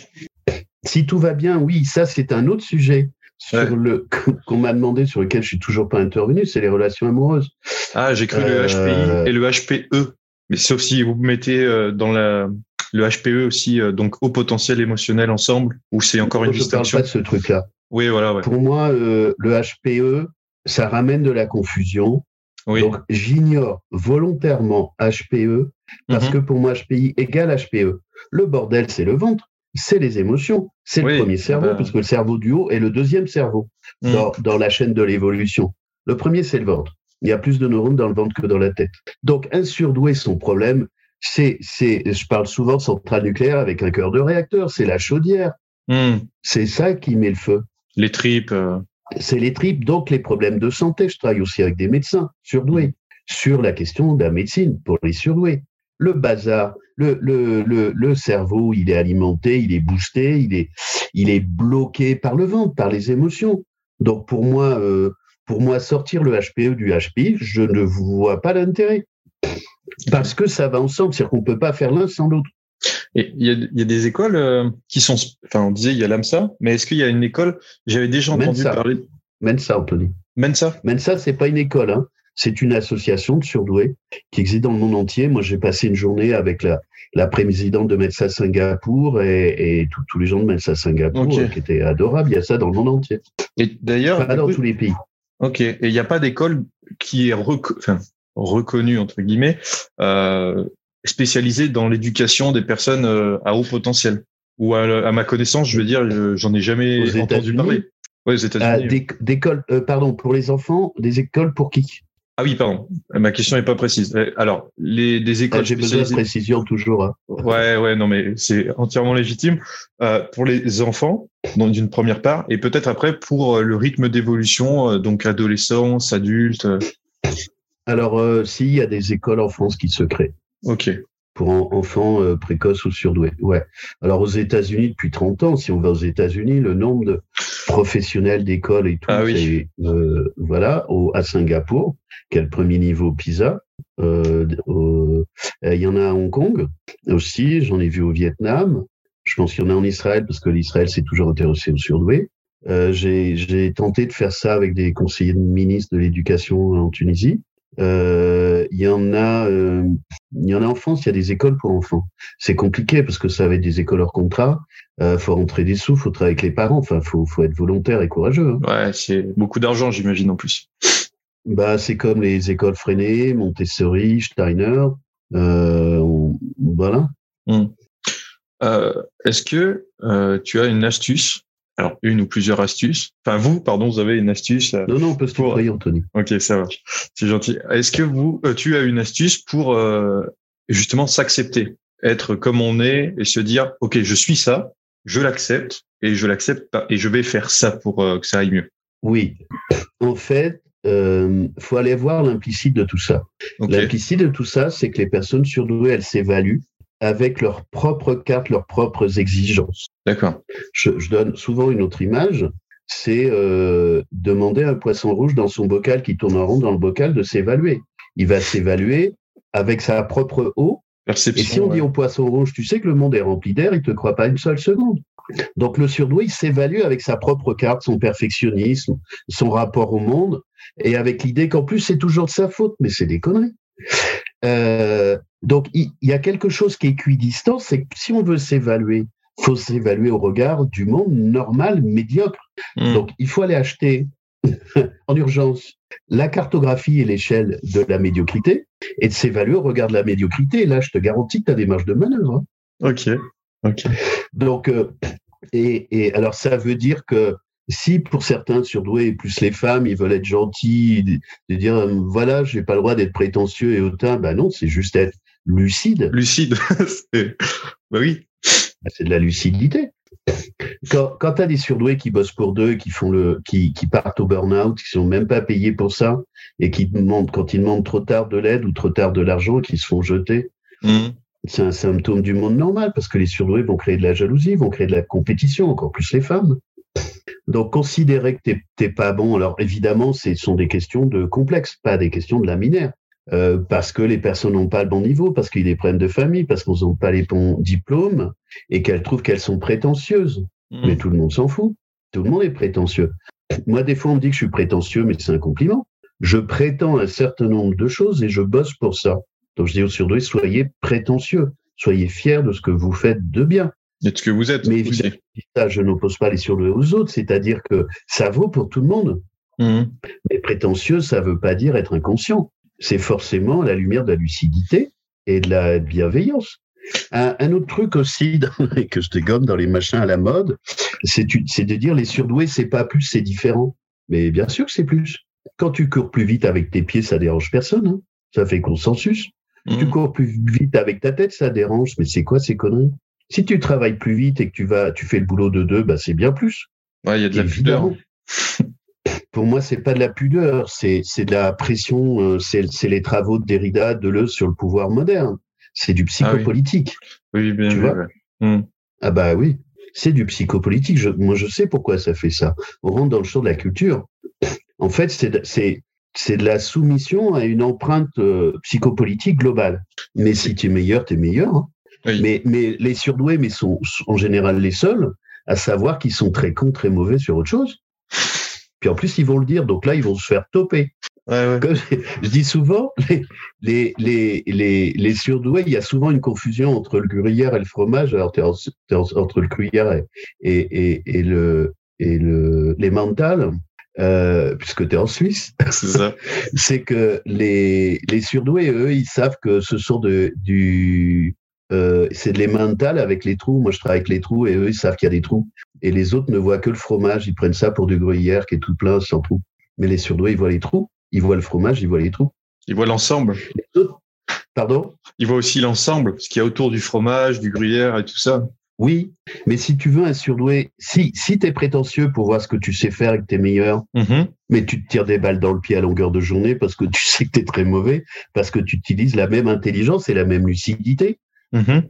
C: Si tout va bien, oui, ça, c'est un autre sujet sur le qu'on m'a demandé, sur lequel je suis toujours pas intervenu, c'est les relations amoureuses.
A: Ah, j'ai cru le HPI et le HPE. Mais sauf si vous mettez dans la, le HPE aussi, donc au potentiel émotionnel ensemble, ou c'est encore une distinction.
C: Je parle pas de ce truc-là?
A: Oui, voilà. Ouais.
C: Pour moi, le HPE, ça ramène de la confusion. Donc, j'ignore volontairement HPE parce mhm. que pour moi, HPI égale HPE. Le bordel, c'est le ventre, c'est les émotions, c'est le premier cerveau, puisque le cerveau du haut est le deuxième cerveau mhm. dans, dans la chaîne de l'évolution. Le premier, c'est le ventre. Il y a plus de neurones dans le ventre que dans la tête. Donc, un surdoué, son problème, c'est, je parle souvent de centrale nucléaire avec un cœur de réacteur, c'est la chaudière. Mhm. C'est ça qui met le feu.
A: Les tripes. Euh
C: c'est les tripes, donc les problèmes de santé. Je travaille aussi avec des médecins surdoués sur la question de la médecine pour les surdoués. Le bazar, le, le, le, cerveau, il est alimenté, il est boosté, il est, il est bloqué par le ventre, par les émotions. Donc pour moi, euh, pour moi, sortir le HPE du HPI, je ne vois pas l'intérêt. Parce que ça va ensemble, c'est-à-dire qu'on ne peut pas faire l'un sans l'autre.
A: Et il y a, des écoles euh, qui sont, enfin, on disait il y a l'AMSA, mais est-ce qu'il y a une école J'avais déjà entendu parler.
C: Mensa, Anthony.
A: Mensa.
C: Mensa, c'est pas une école, hein. C'est une association de surdoués qui existe dans le monde entier. Moi, j'ai passé une journée avec la, la présidente de Mensa Singapour et, tous les gens de Mensa Singapour qui étaient adorables. Il y a ça dans le monde entier.
A: Et d'ailleurs,
C: pas dans tous les pays.
A: Ok. Et il n'y a pas d'école qui est reconnue entre guillemets euh, spécialisé dans l'éducation des personnes euh, à haut potentiel. Ou à, ma connaissance, je veux dire, j'en ai jamais entendu parler.
C: aux États-Unis. d'écoles, euh, pardon, pour les enfants, des écoles pour qui?
A: Ah oui, pardon. Ma question n'est pas précise. Euh, alors, les des écoles. Ah,
C: J'ai besoin de précision toujours. Hein.
A: Ouais, ouais, non, mais c'est entièrement légitime euh, pour les enfants, d'une première part, et peut-être après pour le rythme d'évolution, donc adolescence, adulte.
C: Alors, s'il y a des écoles en France qui se créent.
A: Ok.
C: Pour enfants euh, précoces ou surdoués. Ouais. Alors aux États-Unis depuis 30 ans, si on va aux États-Unis, le nombre de professionnels d'école et tout,
A: ah oui.
C: euh, voilà, au, à Singapour, qui est le premier niveau PISA. Euh, il y en a à Hong Kong aussi, j'en ai vu au Vietnam. Je pense qu'il y en a en Israël parce que l'Israël s'est toujours intéressé aux surdoués. Euh, j'ai tenté de faire ça avec des conseillers de ministre de l'éducation en Tunisie. Euh, il y en a, euh, il y en a en France. Il y a des écoles pour enfants. C'est compliqué parce que ça va être des écoles hors contrat. Euh, faut rentrer des sous, faut travailler avec les parents. Enfin, faut, faut être volontaire et courageux.
A: Hein. Ouais, c'est beaucoup d'argent, j'imagine en plus.
C: Bah, c'est comme les écoles freinées, Montessori, Steiner. Euh, voilà.
A: Hmm. Euh, Est-ce que euh, tu as une astuce alors une ou plusieurs astuces. Enfin, vous, pardon, vous avez une astuce.
C: Euh, non, non, on peut se pour... Anthony.
A: Ok, ça va. C'est gentil. Est-ce que vous, euh, tu as une astuce pour euh, justement s'accepter, être comme on est et se dire, ok, je suis ça, je l'accepte et je l'accepte et je vais faire ça pour que ça aille mieux.
C: Oui. En fait, euh, faut aller voir l'implicite de tout ça. L'implicite de tout ça, c'est que les personnes surdouées, elles s'évaluent avec leurs propres cartes, leurs propres exigences.
A: D'accord.
C: Je, donne souvent une autre image, c'est euh, demander à un poisson rouge dans son bocal qui tourne en rond dans le bocal de s'évaluer. Il va s'évaluer avec sa propre eau.
A: Perception,
C: et si on dit au poisson rouge, tu sais que le monde est rempli d'air, il te croit pas une seule seconde. Donc le surdoué, il s'évalue avec sa propre carte, son perfectionnisme, son rapport au monde, et avec l'idée qu'en plus c'est toujours de sa faute, mais c'est des conneries. Euh, donc, il, y a quelque chose qui est équidistant, c'est que si on veut s'évaluer, faut s'évaluer au regard du monde normal, médiocre. Hmm. Donc, il faut aller acheter en urgence la cartographie et l'échelle de la médiocrité et de s'évaluer au regard de la médiocrité. là, je te garantis que tu as des marges de manœuvre.
A: Hein. Ok. ok.
C: Donc, euh, et, alors, ça veut dire que si pour certains surdoués, plus les femmes, ils veulent être gentils, de, dire euh, voilà, j'ai pas le droit d'être prétentieux et hautain, ben non, c'est juste être lucide.
A: Lucide, bah oui.
C: Bah, c'est de la lucidité. Quand, quand tu as des surdoués qui bossent pour deux, qui font le, qui, qui partent au burn-out, qui sont même pas payés pour ça, et qui demandent, quand ils demandent trop tard de l'aide ou trop tard de l'argent, qui se font jeter, mmh. c'est un symptôme du monde normal, parce que les surdoués vont créer de la jalousie, vont créer de la compétition, encore plus les femmes. Donc, considérer que tu n'es pas bon, alors évidemment, ce sont des questions de complexe, pas des questions de laminaire. Euh, parce que les personnes n'ont pas le bon niveau, parce qu'ils les prennent de famille, parce qu'ils n'ont pas les bons diplômes et qu'elles trouvent qu'elles sont prétentieuses. Mmh. Mais tout le monde s'en fout. Tout le monde est prétentieux. Moi, des fois, on me dit que je suis prétentieux, mais c'est un compliment. Je prétends un certain nombre de choses et je bosse pour ça. Donc, je dis aux surdoués, soyez prétentieux. Soyez fiers de ce que vous faites de bien.
A: Et ce que vous êtes.
C: Mais ça, je n'oppose pas les surdoués aux autres, c'est-à-dire que ça vaut pour tout le monde. Mmh. Mais prétentieux, ça ne veut pas dire être inconscient c'est forcément la lumière de la lucidité et de la bienveillance. Un, autre truc aussi que je dégomme dans les machins à la mode, c'est de dire les surdoués, c'est pas plus, c'est différent. Mais bien sûr que c'est plus. Quand tu cours plus vite avec tes pieds, ça dérange personne. Hein. Ça fait consensus. Tu mmh. cours plus vite avec ta tête, ça dérange. Mais c'est quoi ces conneries? Si tu travailles plus vite et que tu vas, tu fais le boulot de deux, bah c'est bien plus.
A: Ouais, il y a de la pudeur.
C: pour moi, c'est pas de la pudeur, c'est de la pression, euh, c'est les travaux de Derrida, de Deleuze sur le pouvoir moderne. C'est du ah psychopolitique.
A: oui. bien tu vois
C: hmm. Ah bah oui, c'est du psychopolitique. moi, je sais pourquoi ça fait ça. On rentre dans le champ de la culture. En fait, c'est c'est de la soumission à une empreinte euh, psychopolitique globale. Mais si tu es meilleur, tu es meilleur. Hein. Mais, mais les surdoués, mais sont en général les seuls à savoir qu'ils sont très cons, très mauvais sur autre chose. Puis en plus, ils vont le dire, donc là, ils vont se faire toper. je, dis souvent, les, les, les, les, surdoués, il y a souvent une confusion entre le gruyère et le fromage. Alors, entre le gruyère et, et, et, le, et le, les mentales, euh, puisque tu es en Suisse. C'est que les, les surdoués, eux, ils savent que ce sont de, du, euh, c'est de les mentales avec les trous. Moi, je travaille avec les trous et eux, ils savent qu'il y a des trous. Et les autres ne voient que le fromage. Ils prennent ça pour du gruyère qui est tout plein, sans trous. Mais les surdoués, ils voient les trous. Ils voient le fromage, ils voient les trous.
A: Ils voient l'ensemble.
C: Pardon?
A: Ils voient aussi l'ensemble, ce qu'il y a autour du fromage, du gruyère et tout ça.
C: Oui, mais si tu veux un surdoué, si, si tu es prétentieux pour voir ce que tu sais faire et que tu es meilleur, mm-hmm. mais tu te tires des balles dans le pied à longueur de journée parce que tu sais que tu es très mauvais, parce que tu utilises la même intelligence et la même lucidité, Mhm.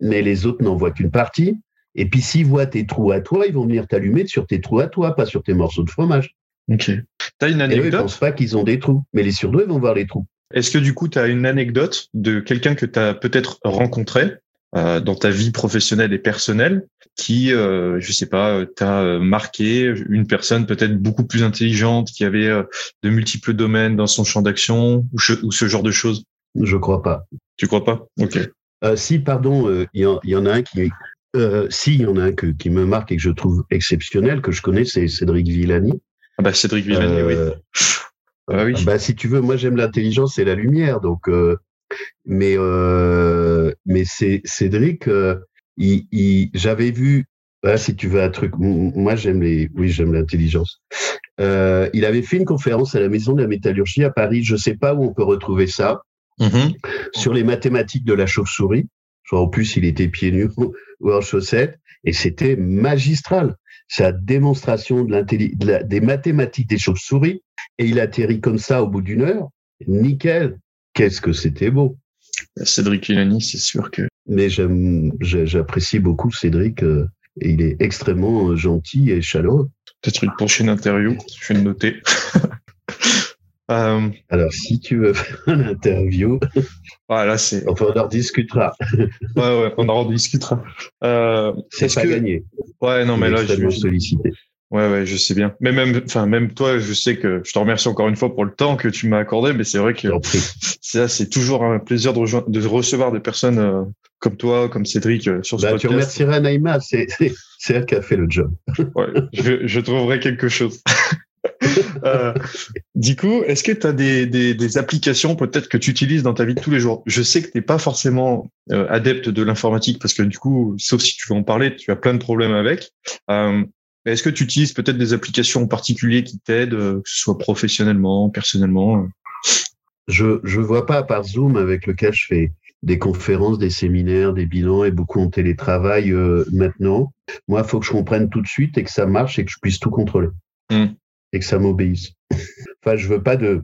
C: Mais les autres n'en voient qu'une partie. Et puis s'ils voient tes trous à toi, ils vont venir t'allumer sur tes trous à toi, pas sur tes morceaux de fromage.
A: Ok. T'as une anecdote
C: Ils ne pensent pas qu'ils ont des trous, mais les surdoués vont voir les trous.
A: Est-ce que du coup, tu as une anecdote de quelqu'un que tu as peut-être rencontré euh, dans ta vie professionnelle et personnelle qui, euh, je sais pas, t'a euh, marqué une personne peut-être beaucoup plus intelligente qui avait euh, de multiples domaines dans son champ d'action ou, ou, ce genre de choses?
C: Je crois pas.
A: Tu crois pas? Ok.
C: Euh, si, pardon, il euh, y, en a un qui, euh, si, il y en a un qui me marque et que je trouve exceptionnel, que je connais, c'est Cédric Villani.
A: Ah bah Cédric Villani, oui.
C: Ah oui. Bah si tu veux, moi j'aime l'intelligence et la lumière, donc. mais mais c'est Cédric, il, j'avais vu. Là, si tu veux un truc, moi j'aime les, oui j'aime l'intelligence. il avait fait une conférence à la Maison de la Métallurgie à Paris. Je sais pas où on peut retrouver ça. Mm-hmm. sur les mathématiques de la chauve-souris. En plus, il était pieds nus ou en chaussettes, et c'était magistral. Sa démonstration de des mathématiques des chauves-souris, et il atterrit comme ça au bout d'une heure. Nickel. Qu'est-ce que c'était beau.
A: Cédric Villani, c'est sûr que.
C: Mais j'apprécie beaucoup Cédric. Euh, et il est extrêmement gentil et chaleureux.
A: Peut-être une prochaine interview, je vais le noter.
C: Euh, Alors, si tu veux faire une interview,
A: voilà, c'est.
C: Enfin, on en discutera.
A: ouais, ouais, on en discutera.
C: Euh, c'est pas gagné.
A: Ouais, non, mais là,
C: je sollicité.
A: Ouais, ouais, je sais bien. Mais même, enfin, même toi, je sais que je te remercie encore une fois pour le temps que tu m'as accordé, mais c'est vrai que c'est, c'est toujours un plaisir de, de recevoir des personnes euh, comme toi, comme Cédric euh, sur ce bah, podcast.
C: Tu remercieras Naïma, c'est, c'est elle qui a fait le job.
A: ouais, je, je trouverai quelque chose. Euh, du coup, est-ce que tu as des, des, applications peut-être que tu utilises dans ta vie de tous les jours? Je sais que tu n'es pas forcément euh, adepte de l'informatique parce que du coup, sauf si tu veux en parler, tu as plein de problèmes avec. Euh, est-ce que tu utilises peut-être des applications en particulier qui t'aident, que ce soit professionnellement, personnellement
C: Je je vois pas à part Zoom avec lequel je fais des conférences, des séminaires, des bilans et beaucoup en télétravail euh, maintenant. Moi, il faut que je comprenne tout de suite et que ça marche et que je puisse tout contrôler hmm. Et que ça m'obéisse. enfin, je veux pas de.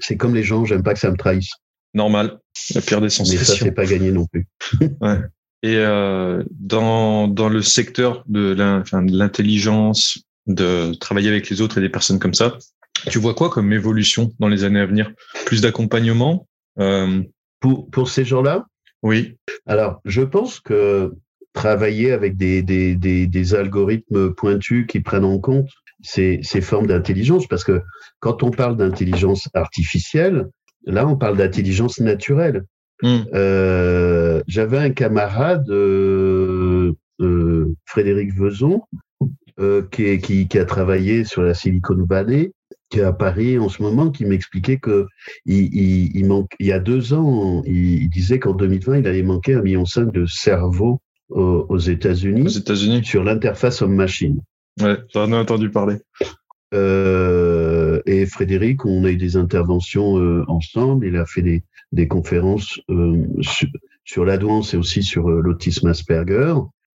C: C'est comme les gens, j'aime pas que ça me trahisse.
A: Normal, la pire des sensations.
C: Mais ça, c'est pas gagné non plus.
A: ouais. Et euh, dans, dans le secteur de l'intelligence, de travailler avec les autres et des personnes comme ça, tu vois quoi comme évolution dans les années à venir? Plus d'accompagnement euh,
C: pour, pour ces gens-là?
A: Oui.
C: Alors, je pense que travailler avec des, des, des, des algorithmes pointus qui prennent en compte ces, ces formes d'intelligence, parce que quand on parle d'intelligence artificielle, là, on parle d'intelligence naturelle. Hmm. Euh, J'avais un camarade, euh, euh, Frédéric Vezon, qui, qui, qui, a travaillé sur la Silicon Valley qui est à Paris en ce moment, qui m'expliquait que il, il, manque, il y a deux ans, il, disait qu'en 2020, il allait manquer un million cinq de cerveaux aux, États-Unis.
A: Aux États-Unis.
C: Sur l'interface homme-machine.
A: Ouais, j'en ai entendu parler.
C: Euh, et Frédéric, on a eu des interventions euh, ensemble. Il a fait des, des conférences euh, sur, sur la douance et aussi sur euh, l'autisme Asperger.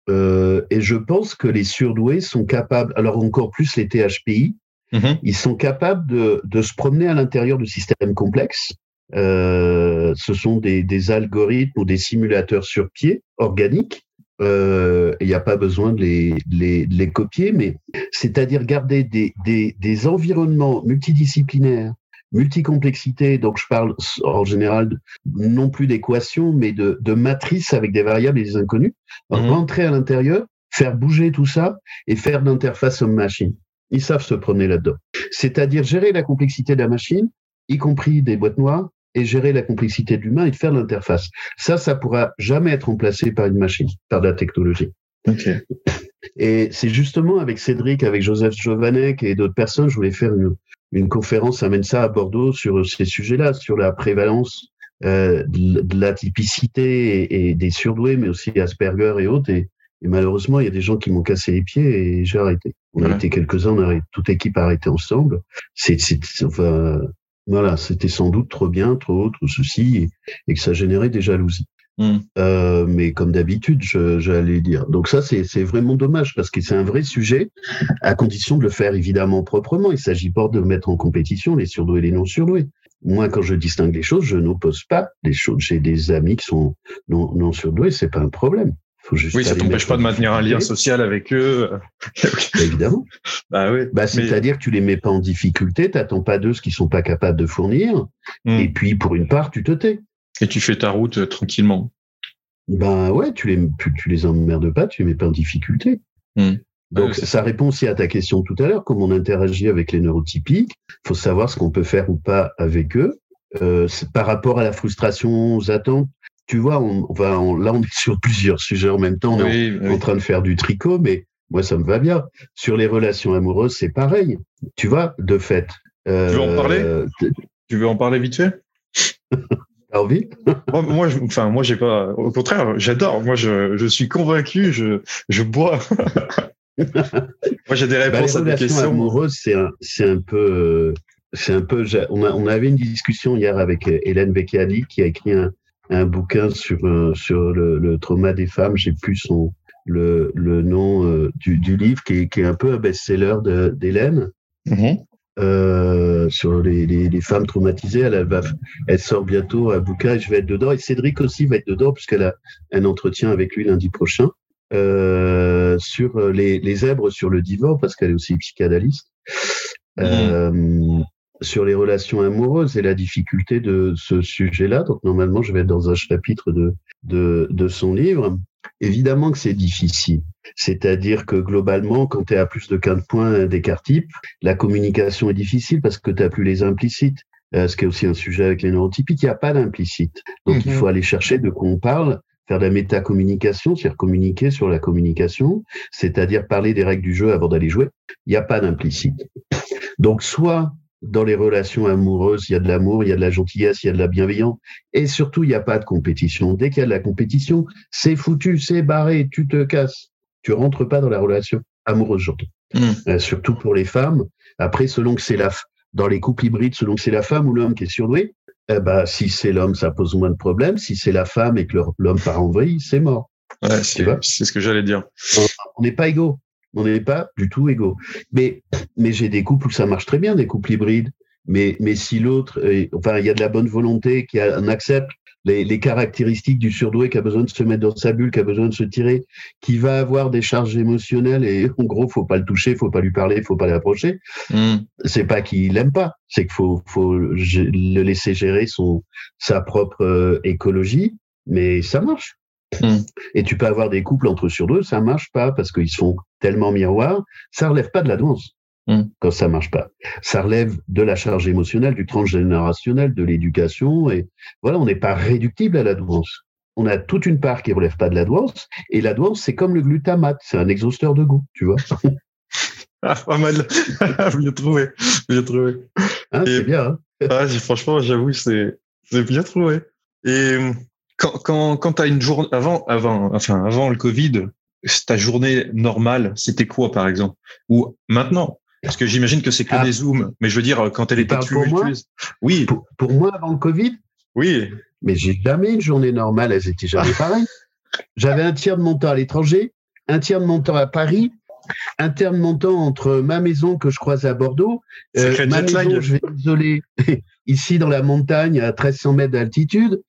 C: Euh, et je pense que les surdoués sont capables, alors encore plus les THPI, Mhm. Ils sont capables de, de se promener à l'intérieur de systèmes complexes. Euh, ce sont des, des, algorithmes ou des simulateurs sur pied organiques. Euh, il n'y a pas besoin de les, les, les copier, mais c'est-à-dire garder des, des, des environnements multidisciplinaires multicomplexité, donc je parle en général non plus d'équations, mais de, de matrices avec des variables et des inconnus, mhm. rentrer à l'intérieur, faire bouger tout ça et faire d'interface homme-machine. Ils savent se promener là-dedans. C'est-à-dire gérer la complexité de la machine, y compris des boîtes noires, et gérer la complexité de l'humain et de faire l'interface. Ça, ça pourra jamais être remplacé par une machine, par de la technologie. Et c'est justement avec Cédric, avec Joseph Jovanek et d'autres personnes, je voulais faire une, une conférence à Mensa à Bordeaux sur ces sujets-là, sur la prévalence euh, de, l'atypicité et, et, des surdoués, mais aussi Asperger et autres. Et, et malheureusement, il y a des gens qui m'ont cassé les pieds et j'ai arrêté. On a été quelques-uns, on a toute équipe a arrêté ensemble. C'est, enfin, voilà, c'était sans doute trop bien, trop haut, trop ceci, et, que ça générait des jalousies. Hmm. Euh, mais comme d'habitude, j'allais dire. Donc ça, c'est vraiment dommage parce que c'est un vrai sujet, à condition de le faire évidemment proprement. Il s'agit pas de mettre en compétition les surdoués et les non surdoués. Moi, quand je distingue les choses, je n'oppose pas les choses. J'ai des amis qui sont non, non surdoués, c'est pas un problème
A: oui, ça t'empêche pas de maintenir un lien social avec eux.
C: évidemment.
A: bah oui.
C: Bah, c'est-à-dire que tu les mets pas en difficulté, t'attends pas d'eux ce qu'ils sont pas capables de fournir. Hmm. Et puis, pour une part, tu te tais.
A: Et tu fais ta route euh, tranquillement.
C: Ben ouais, tu les, tu, les emmerdes pas, tu les mets pas en difficulté. Hmm. Donc, ça répond aussi à ta question tout à l'heure, comment on interagit avec les neurotypiques. Il faut savoir ce qu'on peut faire ou pas avec eux. Euh, par rapport à la frustration, aux attentes, tu vois, on, va, là, on est sur plusieurs sujets en même temps. On est en, train de faire du tricot, mais moi, ça me va bien. Sur les relations amoureuses, c'est pareil. Tu vois, de fait.
A: Euh, tu veux en parler? Tu veux en parler vite fait?
C: T'as envie?
A: Moi, je, enfin, moi, j'ai pas. Au contraire, j'adore. Moi, je, je suis convaincu. Je, je bois. moi, j'ai des bah, réponses
C: à
A: des
C: questions. Les amoureuses, c'est un, c'est un peu. C'est un peu. On, a, on avait une discussion hier avec Hélène Becchiali qui a écrit un, un bouquin sur euh, sur le, le, trauma des femmes. J'ai plus son le, le nom euh, du, du, livre qui est, qui est un peu un best-seller d'Hélène. Mm-hmm. Euh, sur les, les, les, femmes traumatisées. Elle, va, elle sort bientôt un bouquin et je vais être dedans. Et Cédric aussi va être dedans puisqu'elle a un entretien avec lui lundi prochain euh, sur les, les zèbres sur le divorce parce qu'elle est aussi psychanalyste. Mm-hmm. Sur les relations amoureuses et la difficulté de ce sujet-là. Donc normalement, je vais être dans un chapitre de, de, de son livre. Évidemment que c'est difficile. C'est-à-dire que globalement, quand tu es à plus de 15 points d'écart type, la communication est difficile parce que tu n'as plus les implicites. Euh, ce qui est aussi un sujet avec les neurotypiques, il n'y a pas d'implicite. Donc il mhm. faut aller chercher de quoi on parle, faire de la métacommunication, c'est-à-dire communiquer sur la communication, c'est-à-dire parler des règles du jeu avant d'aller jouer. Il n'y a pas d'implicite. Donc, soit dans les relations amoureuses, il y a de l'amour, il y a de la gentillesse, il y a de la bienveillance, et surtout, il n'y a pas de compétition. Dès qu'il y a de la compétition, c'est foutu, c'est barré, tu te casses. Tu rentres pas dans la relation amoureuse, j'entends.
A: Hmm.
C: Euh, surtout pour les femmes. Après, selon que c'est la, dans les couples hybrides, selon que c'est la femme ou l'homme qui est surdoué, eh ben, si c'est l'homme, ça pose moins de problèmes. Si c'est la femme et que l'homme part en vrille, c'est mort.
A: Ouais, c'est c'est ce que j'allais dire.
C: On n'est pas égaux. On n'est pas du tout égaux. Mais, mais j'ai des couples où ça marche très bien, des couples hybrides. Mais, mais si l'autre, enfin, il y a de la bonne volonté, qui accepte les, les caractéristiques du surdoué qui a besoin de se mettre dans sa bulle, qui a besoin de se tirer, qui va avoir des charges émotionnelles et en gros, faut pas le toucher, faut pas lui parler, faut pas l'approcher.
A: Hmm.
C: C'est pas qu'il l'aime pas, c'est qu'il faut, faut le le laisser gérer son, sa propre euh, écologie, mais ça marche.
A: Hmm.
C: Et tu peux avoir des couples entre surdoués, ça marche pas parce qu'ils se font tellement miroir, ça relève pas de la danse
A: Hmm.
C: quand ça marche pas. Ça relève de la charge émotionnelle, du transgénérationnel, de l'éducation et voilà, on n'est pas réductible à la douance. On a toute une part qui relève pas de la douance et la douance c'est comme le glutamate, c'est un exhausteur de goût, tu vois.
A: Ah, pas mal. bien trouvé. Bien trouvé.
C: Hein,
A: Et-
C: c'est bien. Hein
A: Ah, franchement, j'avoue, c'est bien trouvé. Et quand quand quand t'as une journée avant avant enfin avant le Covid, ta journée normale, c'était quoi par exemple? Ou maintenant? Parce que j'imagine que c'est que
C: Ah.
A: des zooms, mais je veux dire quand elle était
C: parles pour moi?
A: tumultueuse. Oui,
C: pour, pour moi, avant le Covid,
A: oui.
C: mais j'ai jamais une journée normale, elles étaient jamais pareilles. J'avais un tiers de mon temps à l'étranger, un tiers de mon temps à Paris, temps entre ma maison que je croise à Bordeaux, euh, ma maison, je vais m'isoler ici dans la montagne à 1300 mètres d'altitude,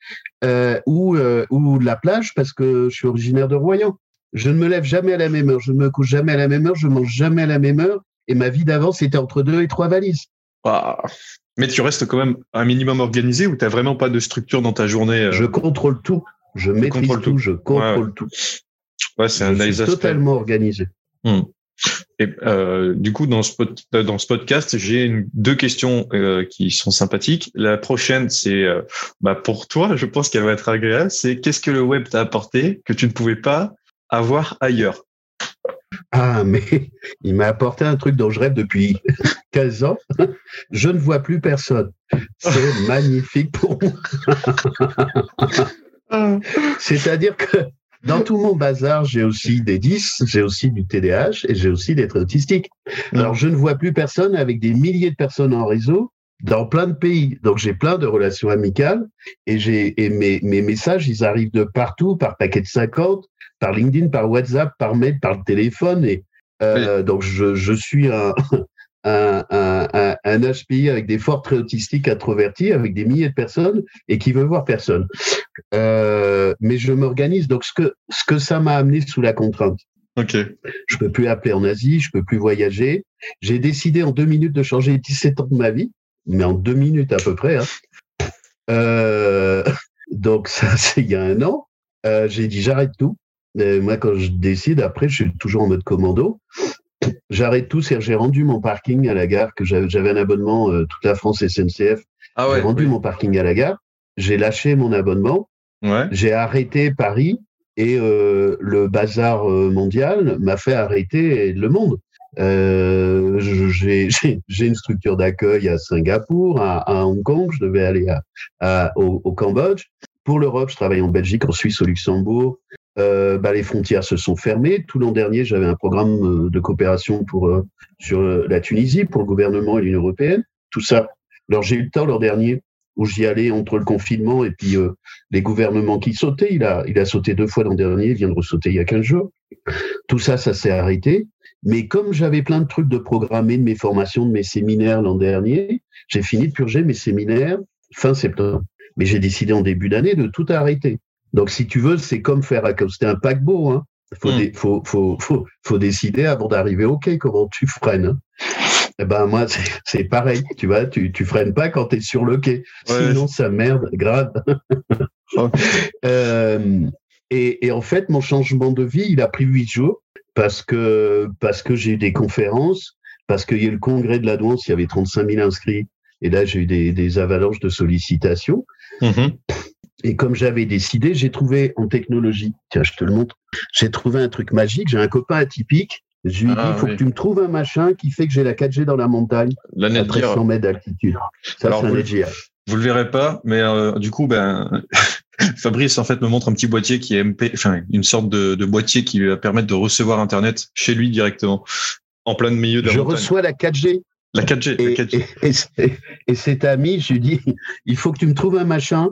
C: euh, ou, euh, ou la plage parce que je suis originaire de Royan. Je ne me lève jamais à la même heure, je ne me couche jamais à la même heure, je mange jamais à la même heure, et ma vie d'avant c'était entre deux et trois valises.
A: Ah. Mais tu restes quand même un minimum organisé ou t'as vraiment pas de structure dans ta journée
C: Je contrôle tout, je maîtrise tout,
A: tout.
C: je contrôle
A: Ouais,
C: tout.
A: Ouais, c'est un aspects.
C: totalement organisé.
A: Et euh, du coup, dans ce, dans ce podcast, j'ai une- deux questions euh, qui sont sympathiques. La prochaine, c'est euh, bah, pour toi, je pense qu'elle va être agréable. C'est qu'est-ce que le web t'a apporté que tu ne pouvais pas avoir ailleurs?
C: Ah, mais il m'a apporté un truc dont je rêve depuis 15 ans. Je ne vois plus personne. C'est magnifique pour moi. C'est-à-dire que dans tout mon bazar, j'ai aussi des 10, j'ai aussi du TDAH et j'ai aussi des traits autistiques. Alors, je ne vois plus personne avec des milliers de personnes en réseau dans plein de pays. Donc, j'ai plein de relations amicales et, j'ai, et mes, mes messages, ils arrivent de partout, par paquet de 50, par LinkedIn, par WhatsApp, par mail, par le téléphone. Et euh, donc, je, je suis un, un, un, un, un HPI avec des forts traits autistiques introvertis, avec des milliers de personnes et qui veut voir personne. Euh, mais je m'organise. Donc, ce que, ce que ça m'a amené sous la contrainte.
A: Ok.
C: Je peux plus appeler en Asie, je peux plus voyager. J'ai décidé en deux minutes de changer 17 ans de ma vie, mais en deux minutes à peu près. Hein. Euh, donc ça, c'est il y a un an. Euh, j'ai dit j'arrête tout. Et moi, quand je décide, après, je suis toujours en mode commando. J'arrête tout, c'est j'ai rendu mon parking à la gare, que j'avais un abonnement euh, toute la France SNCF.
A: Ah
C: j'ai rendu mon parking à la gare. J'ai lâché mon abonnement.
A: Ouais.
C: J'ai arrêté Paris et euh, le bazar euh, mondial m'a fait arrêter le monde. Euh, j'ai une structure d'accueil à Singapour, à, à Hong Kong, je devais aller à, à- au, au Cambodge. Pour l'Europe, je travaille en Belgique, en Suisse, au Luxembourg. Euh, bah, les frontières se sont fermées. Tout l'an dernier, j'avais un programme euh, de coopération pour euh, sur euh, la Tunisie, pour le gouvernement et l'Union européenne. Tout ça. Alors j'ai eu le temps l'an dernier où j'y allais entre le confinement et puis euh, les gouvernements qui sautaient. Il a, il a sauté deux fois l'an dernier, il vient de ressauter il y a 15 jours. Tout ça, ça s'est arrêté. Mais comme j'avais plein de trucs de programmer, de mes formations, de mes séminaires l'an dernier, j'ai fini de purger mes séminaires fin septembre. Mais j'ai décidé en début d'année de tout arrêter. Donc, si tu veux, c'est comme faire accoster un paquebot. Hein. Faut,
A: Mm.
C: dé- faut, faut, faut, faut décider avant d'arriver au quai comment tu freines. Hein. Eh ben moi, c'est- pareil. Tu vois, tu, tu freines pas quand tu es sur le quai.
A: Ouais.
C: Sinon, ça merde grave.
A: Oh.
C: Euh, et, et en fait, mon changement de vie, il a pris huit jours parce que, parce que j'ai eu des conférences, parce qu'il y a eu le congrès de la douance, il y avait 35 000 inscrits. Et là, j'ai eu des, des avalanches de sollicitations.
A: Mhm.
C: Et comme j'avais décidé, j'ai trouvé en technologie, tiens, je te le montre, j'ai trouvé un truc magique. J'ai un copain atypique, Je lui ai dit,
A: Ah,
C: il faut
A: oui.
C: que tu me trouves un machin qui fait que j'ai la 4G dans la montagne
A: La
C: à
A: Netgear,
C: 1300 mètres d'altitude. Ça,
A: Alors,
C: c'est un
A: vous-
C: Netgear.
A: vous le verrez pas, mais euh, du coup, ben, Fabrice en fait me montre un petit boîtier qui est MP, enfin une sorte de, de boîtier qui va permettre de recevoir Internet chez lui directement, en plein milieu de la
C: Je
A: montagne.
C: reçois la 4G.
A: La 4G,
C: Et,
A: la 4G.
C: et, et cet ami, je lui dis, il faut que tu me trouves un machin.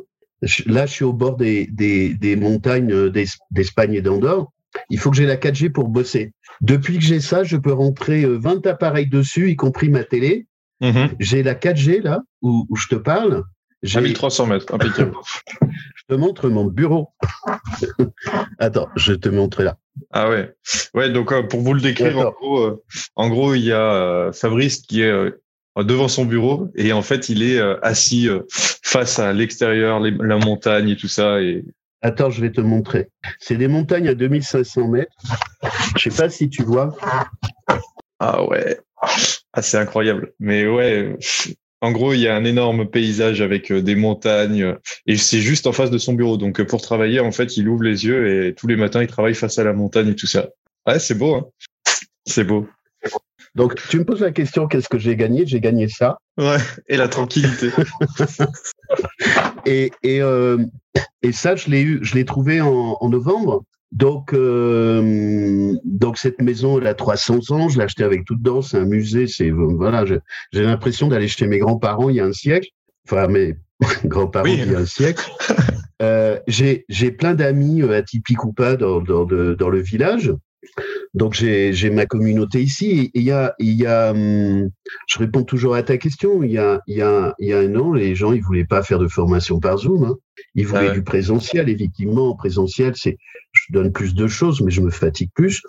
C: Là, je suis au bord des, des, des montagnes euh, d'Es- d'Espagne et d'Andorre. Il faut que j'ai la 4G pour bosser. Depuis que j'ai ça, je peux rentrer euh, 20 appareils dessus, y compris ma télé.
A: Mhm.
C: J'ai la 4G là, où, où je te parle. J'ai-
A: À 1300 mètres, impeccable.
C: Je te montre mon bureau. Attends, je te montre là.
A: Ah ouais. Ouais, donc euh, pour vous le décrire, en gros, euh, en gros, il y a euh, Fabrice qui est euh, devant son bureau et en fait, il est euh, assis euh, face à l'extérieur, la montagne et tout ça. Et
C: Attends, je vais te montrer. C'est des montagnes à 2500 mètres. Je sais pas si tu vois.
A: ah ouais, ah c'est incroyable. Mais ouais, en gros, il y a un énorme paysage avec euh, des montagnes et c'est juste en face de son bureau. Donc pour travailler, en fait, il ouvre les yeux et tous les matins, il travaille face à la montagne et tout ça. Ouais, c'est beau, hein. C'est beau.
C: Donc, tu me poses la question, qu'est-ce que j'ai gagné? J'ai gagné ça.
A: Ouais. Et la tranquillité.
C: Et, et, euh, et ça, je l'ai eu, je l'ai trouvé en, en novembre. Donc, euh, donc cette maison, elle a 300 ans. Je l'ai achetée avec tout dedans. C'est un musée. C'est voilà. J'ai l'impression d'aller chez mes grands-parents il y a un siècle. Enfin, mes grands-parents
A: Oui.
C: il y a un siècle. Euh, j'ai j'ai plein d'amis euh, atypiques ou pas dans, dans, de- dans le village. Donc j'ai ma communauté ici. Et il y a il y a hum, je réponds toujours à ta question. Il y a, il y a, il y a un an, les gens, ils voulaient pas faire de formation par Zoom. hein. Ils voulaient
A: Ah ouais.
C: du présentiel. Effectivement, en présentiel, c'est, je donne plus de choses, mais je me fatigue plus.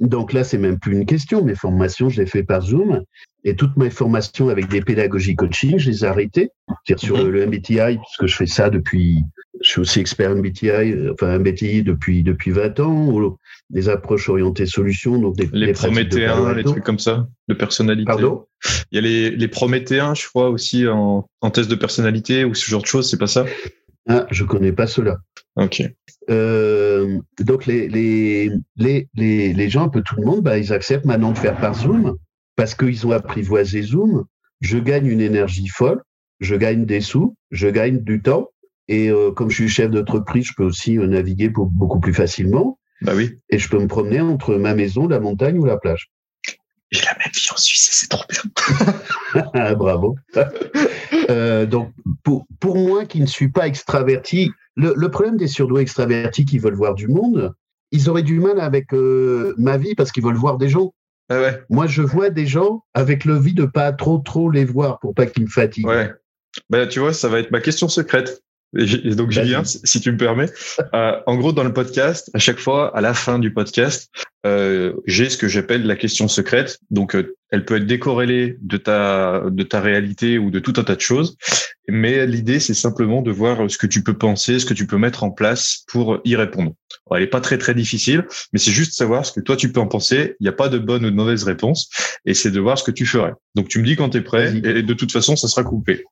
C: Donc là, c'est même plus une question. Mes formations, je les fais par Zoom. Et toutes mes formations avec des pédagogies coaching, je les ai arrêtées. C'est-à-dire sur
A: Mhm.
C: le, le MBTI, puisque je fais ça depuis, je suis aussi expert MBTI, euh, enfin MBTI depuis, depuis 20 ans, ou des approches orientées solutions, donc des,
A: Les
C: des de
A: Prométhéens, les trucs comme ça, de personnalité.
C: Pardon?
A: Il y a les, les Prométhéens, je crois, aussi en, en test de personnalité ou ce genre de choses, c'est pas ça?
C: Ah, je connais pas cela.
A: Ok.
C: Euh, donc les, les, les, les, les gens, un peu tout le monde, bah, ils acceptent maintenant de faire par Zoom parce qu'ils ont apprivoisé Zoom. Je gagne une énergie folle, je gagne des sous, je gagne du temps. Et euh, comme je suis chef d'entreprise, je peux aussi euh, naviguer pour- beaucoup plus facilement
A: Bah oui.
C: et je peux me promener entre ma maison, la montagne ou la plage.
A: J'ai la même vie en Suisse, c'est trop bien.
C: Ah, Bravo. Euh, donc, pour, pour moi qui ne suis pas extraverti, le, le problème des surdoués extravertis qui veulent voir du monde, ils auraient du mal avec ma vie parce qu'ils veulent voir des gens.
A: Ah ouais.
C: Moi, je vois des gens avec le vie de pas trop trop les voir pour pas qu'ils me fatiguent.
A: Ouais. Bah, tu vois, ça va être ma question secrète. Et donc. Julien, si tu me permets, euh, en gros, dans le podcast, à chaque fois, à la fin du podcast, euh, j'ai ce que j'appelle la question secrète. Donc, euh, elle peut être décorrélée de ta, de ta réalité ou de tout un tas de choses. Mais l'idée, c'est simplement de voir ce que tu peux penser, ce que tu peux mettre en place pour y répondre. Alors, elle est pas très, très difficile, mais c'est juste savoir ce que toi, tu peux en penser. Il n'y a pas de bonne ou de mauvaise réponse. Et c'est de voir ce que tu ferais. Donc, tu me dis quand tu es prêt. Et de toute façon, ça sera coupé.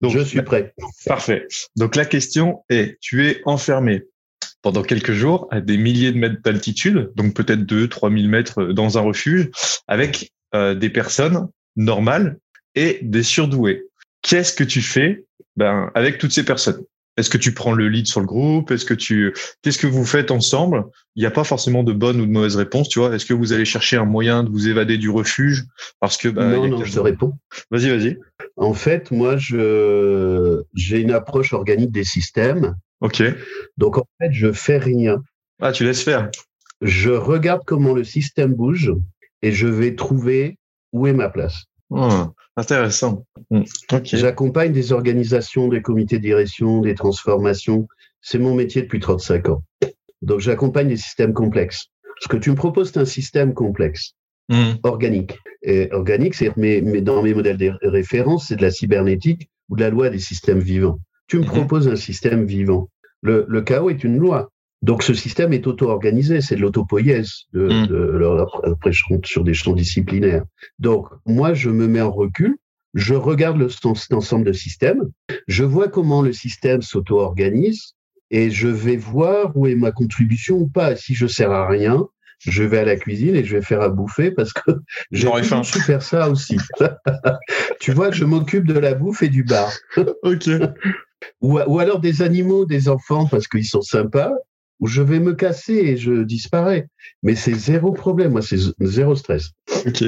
A: Donc,
C: je suis prêt.
A: Parfait. Donc la question est, tu es enfermé pendant quelques jours à des milliers de mètres d'altitude, donc peut-être 2 3000 mètres dans un refuge, avec euh, des personnes normales et des surdoués. Qu'est-ce que tu fais ben, avec toutes ces personnes? Est-ce que tu prends le lead sur le groupe? Est-ce que tu qu'est-ce que vous faites ensemble? Il n'y a pas forcément de bonne ou de mauvaise réponse, tu vois. Est-ce que vous allez chercher un moyen de vous évader du refuge? Parce que y
C: non, non, je te réponds.
A: Vas-y, vas-y.
C: En fait, moi, je j'ai une approche organique des systèmes.
A: Ok.
C: Donc, en fait, je fais rien.
A: Ah, tu laisses faire.
C: Je regarde comment le système bouge et je vais trouver où est ma place.
A: Hmm, intéressant. Hmm.
C: J'accompagne des organisations, des comités de direction, des transformations. C'est mon métier depuis 35 ans. Donc, j'accompagne des systèmes complexes. Ce que tu me proposes, c'est un système complexe,
A: Hmm,
C: organique. Et organique, c'est mais, mais dans mes modèles de référence, c'est de la cybernétique ou de la loi des systèmes vivants. Tu me
A: Mhm.
C: proposes un système vivant. Le, le chaos est une loi. Donc, ce système est auto-organisé, c'est de l'autopoïèse. De,
A: Mm.
C: de- après, sur des champs disciplinaires. Donc, moi, je me mets en recul, je regarde le, cet ensemble de systèmes, je vois comment le système s'auto-organise et je vais voir où est ma contribution ou pas. Si je sers à rien, je vais à la cuisine et je vais faire à bouffer parce que
A: j'aurais faim.
C: Je faire ça aussi. tu vois, je m'occupe de la bouffe et du bar.
A: ok.
C: Ou, ou, alors des animaux, des enfants parce qu'ils sont sympas, je vais me casser et je disparais. Mais c'est zéro problème, moi, c'est zéro stress.
A: Ok.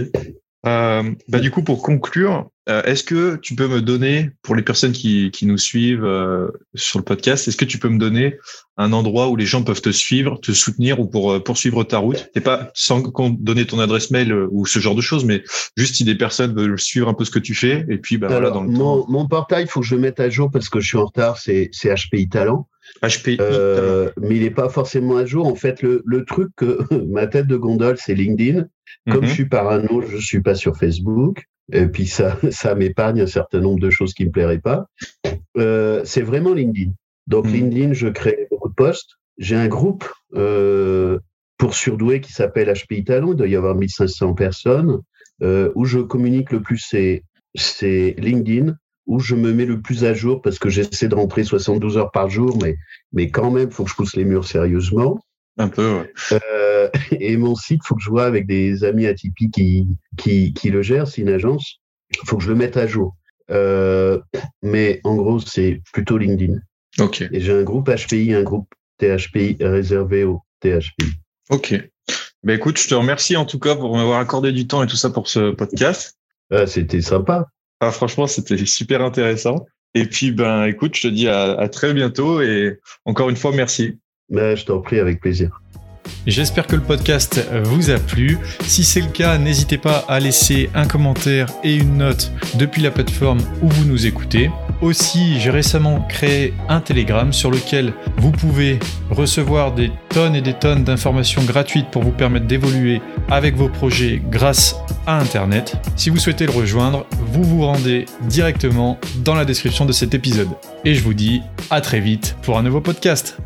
A: Euh, bah, du coup, pour conclure, euh, est-ce que tu peux me donner, pour les personnes qui, qui nous suivent euh, sur le podcast, est-ce que tu peux me donner un endroit où les gens peuvent te suivre, te soutenir ou pour poursuivre ta route? C'est pas sans donner ton adresse mail ou ce genre de choses, mais juste si des personnes veulent suivre un peu ce que tu fais. Et puis, bah, voilà, dans le
C: mon, mon portail, il faut que je le mette à jour parce que je suis en retard, c'est HPI Talent.
A: HPI.
C: Euh, mais il n'est pas forcément à jour. En fait, le, le truc, que, ma tête de gondole, c'est LinkedIn. Comme mhm. je suis parano, je suis pas sur Facebook. Et puis ça, ça m'épargne un certain nombre de choses qui me plairaient pas. Euh, c'est vraiment LinkedIn. Donc mhm. LinkedIn, je crée beaucoup de posts. J'ai un groupe euh, pour surdoué qui s'appelle HPI Talent. Il doit y avoir 1500 personnes. Où je communique le plus, c'est LinkedIn où je me mets le plus à jour parce que j'essaie de rentrer 72 heures par jour, mais, mais quand même, il faut que je pousse les murs sérieusement.
A: Un peu,
C: ouais. Euh, et mon site, faut que je vois avec des amis atypiques qui, qui, qui le gèrent, c'est une agence. Il faut que je le mette à jour. Euh, mais en gros, c'est plutôt LinkedIn.
A: Ok.
C: Et j'ai un groupe HPI, un groupe THPI réservé au THPI.
A: Ok. Ben écoute, je te remercie en tout cas pour m'avoir accordé du temps et tout ça pour ce podcast.
C: Ah, C'était sympa.
A: Ah, franchement, c'était super intéressant. Et puis, ben, écoute, je te dis à, très bientôt et encore une fois, merci.
C: Ben, je t'en prie, avec plaisir.
B: J'espère que le podcast vous a plu. Si c'est le cas, n'hésitez pas à laisser un commentaire et une note depuis la plateforme où vous nous écoutez. Aussi, j'ai récemment créé un Telegram sur lequel vous pouvez recevoir des tonnes et des tonnes d'informations gratuites pour vous permettre d'évoluer avec vos projets grâce à Internet. Si vous souhaitez le rejoindre, vous vous rendez directement dans la description de cet épisode. Et je vous dis à très vite pour un nouveau podcast.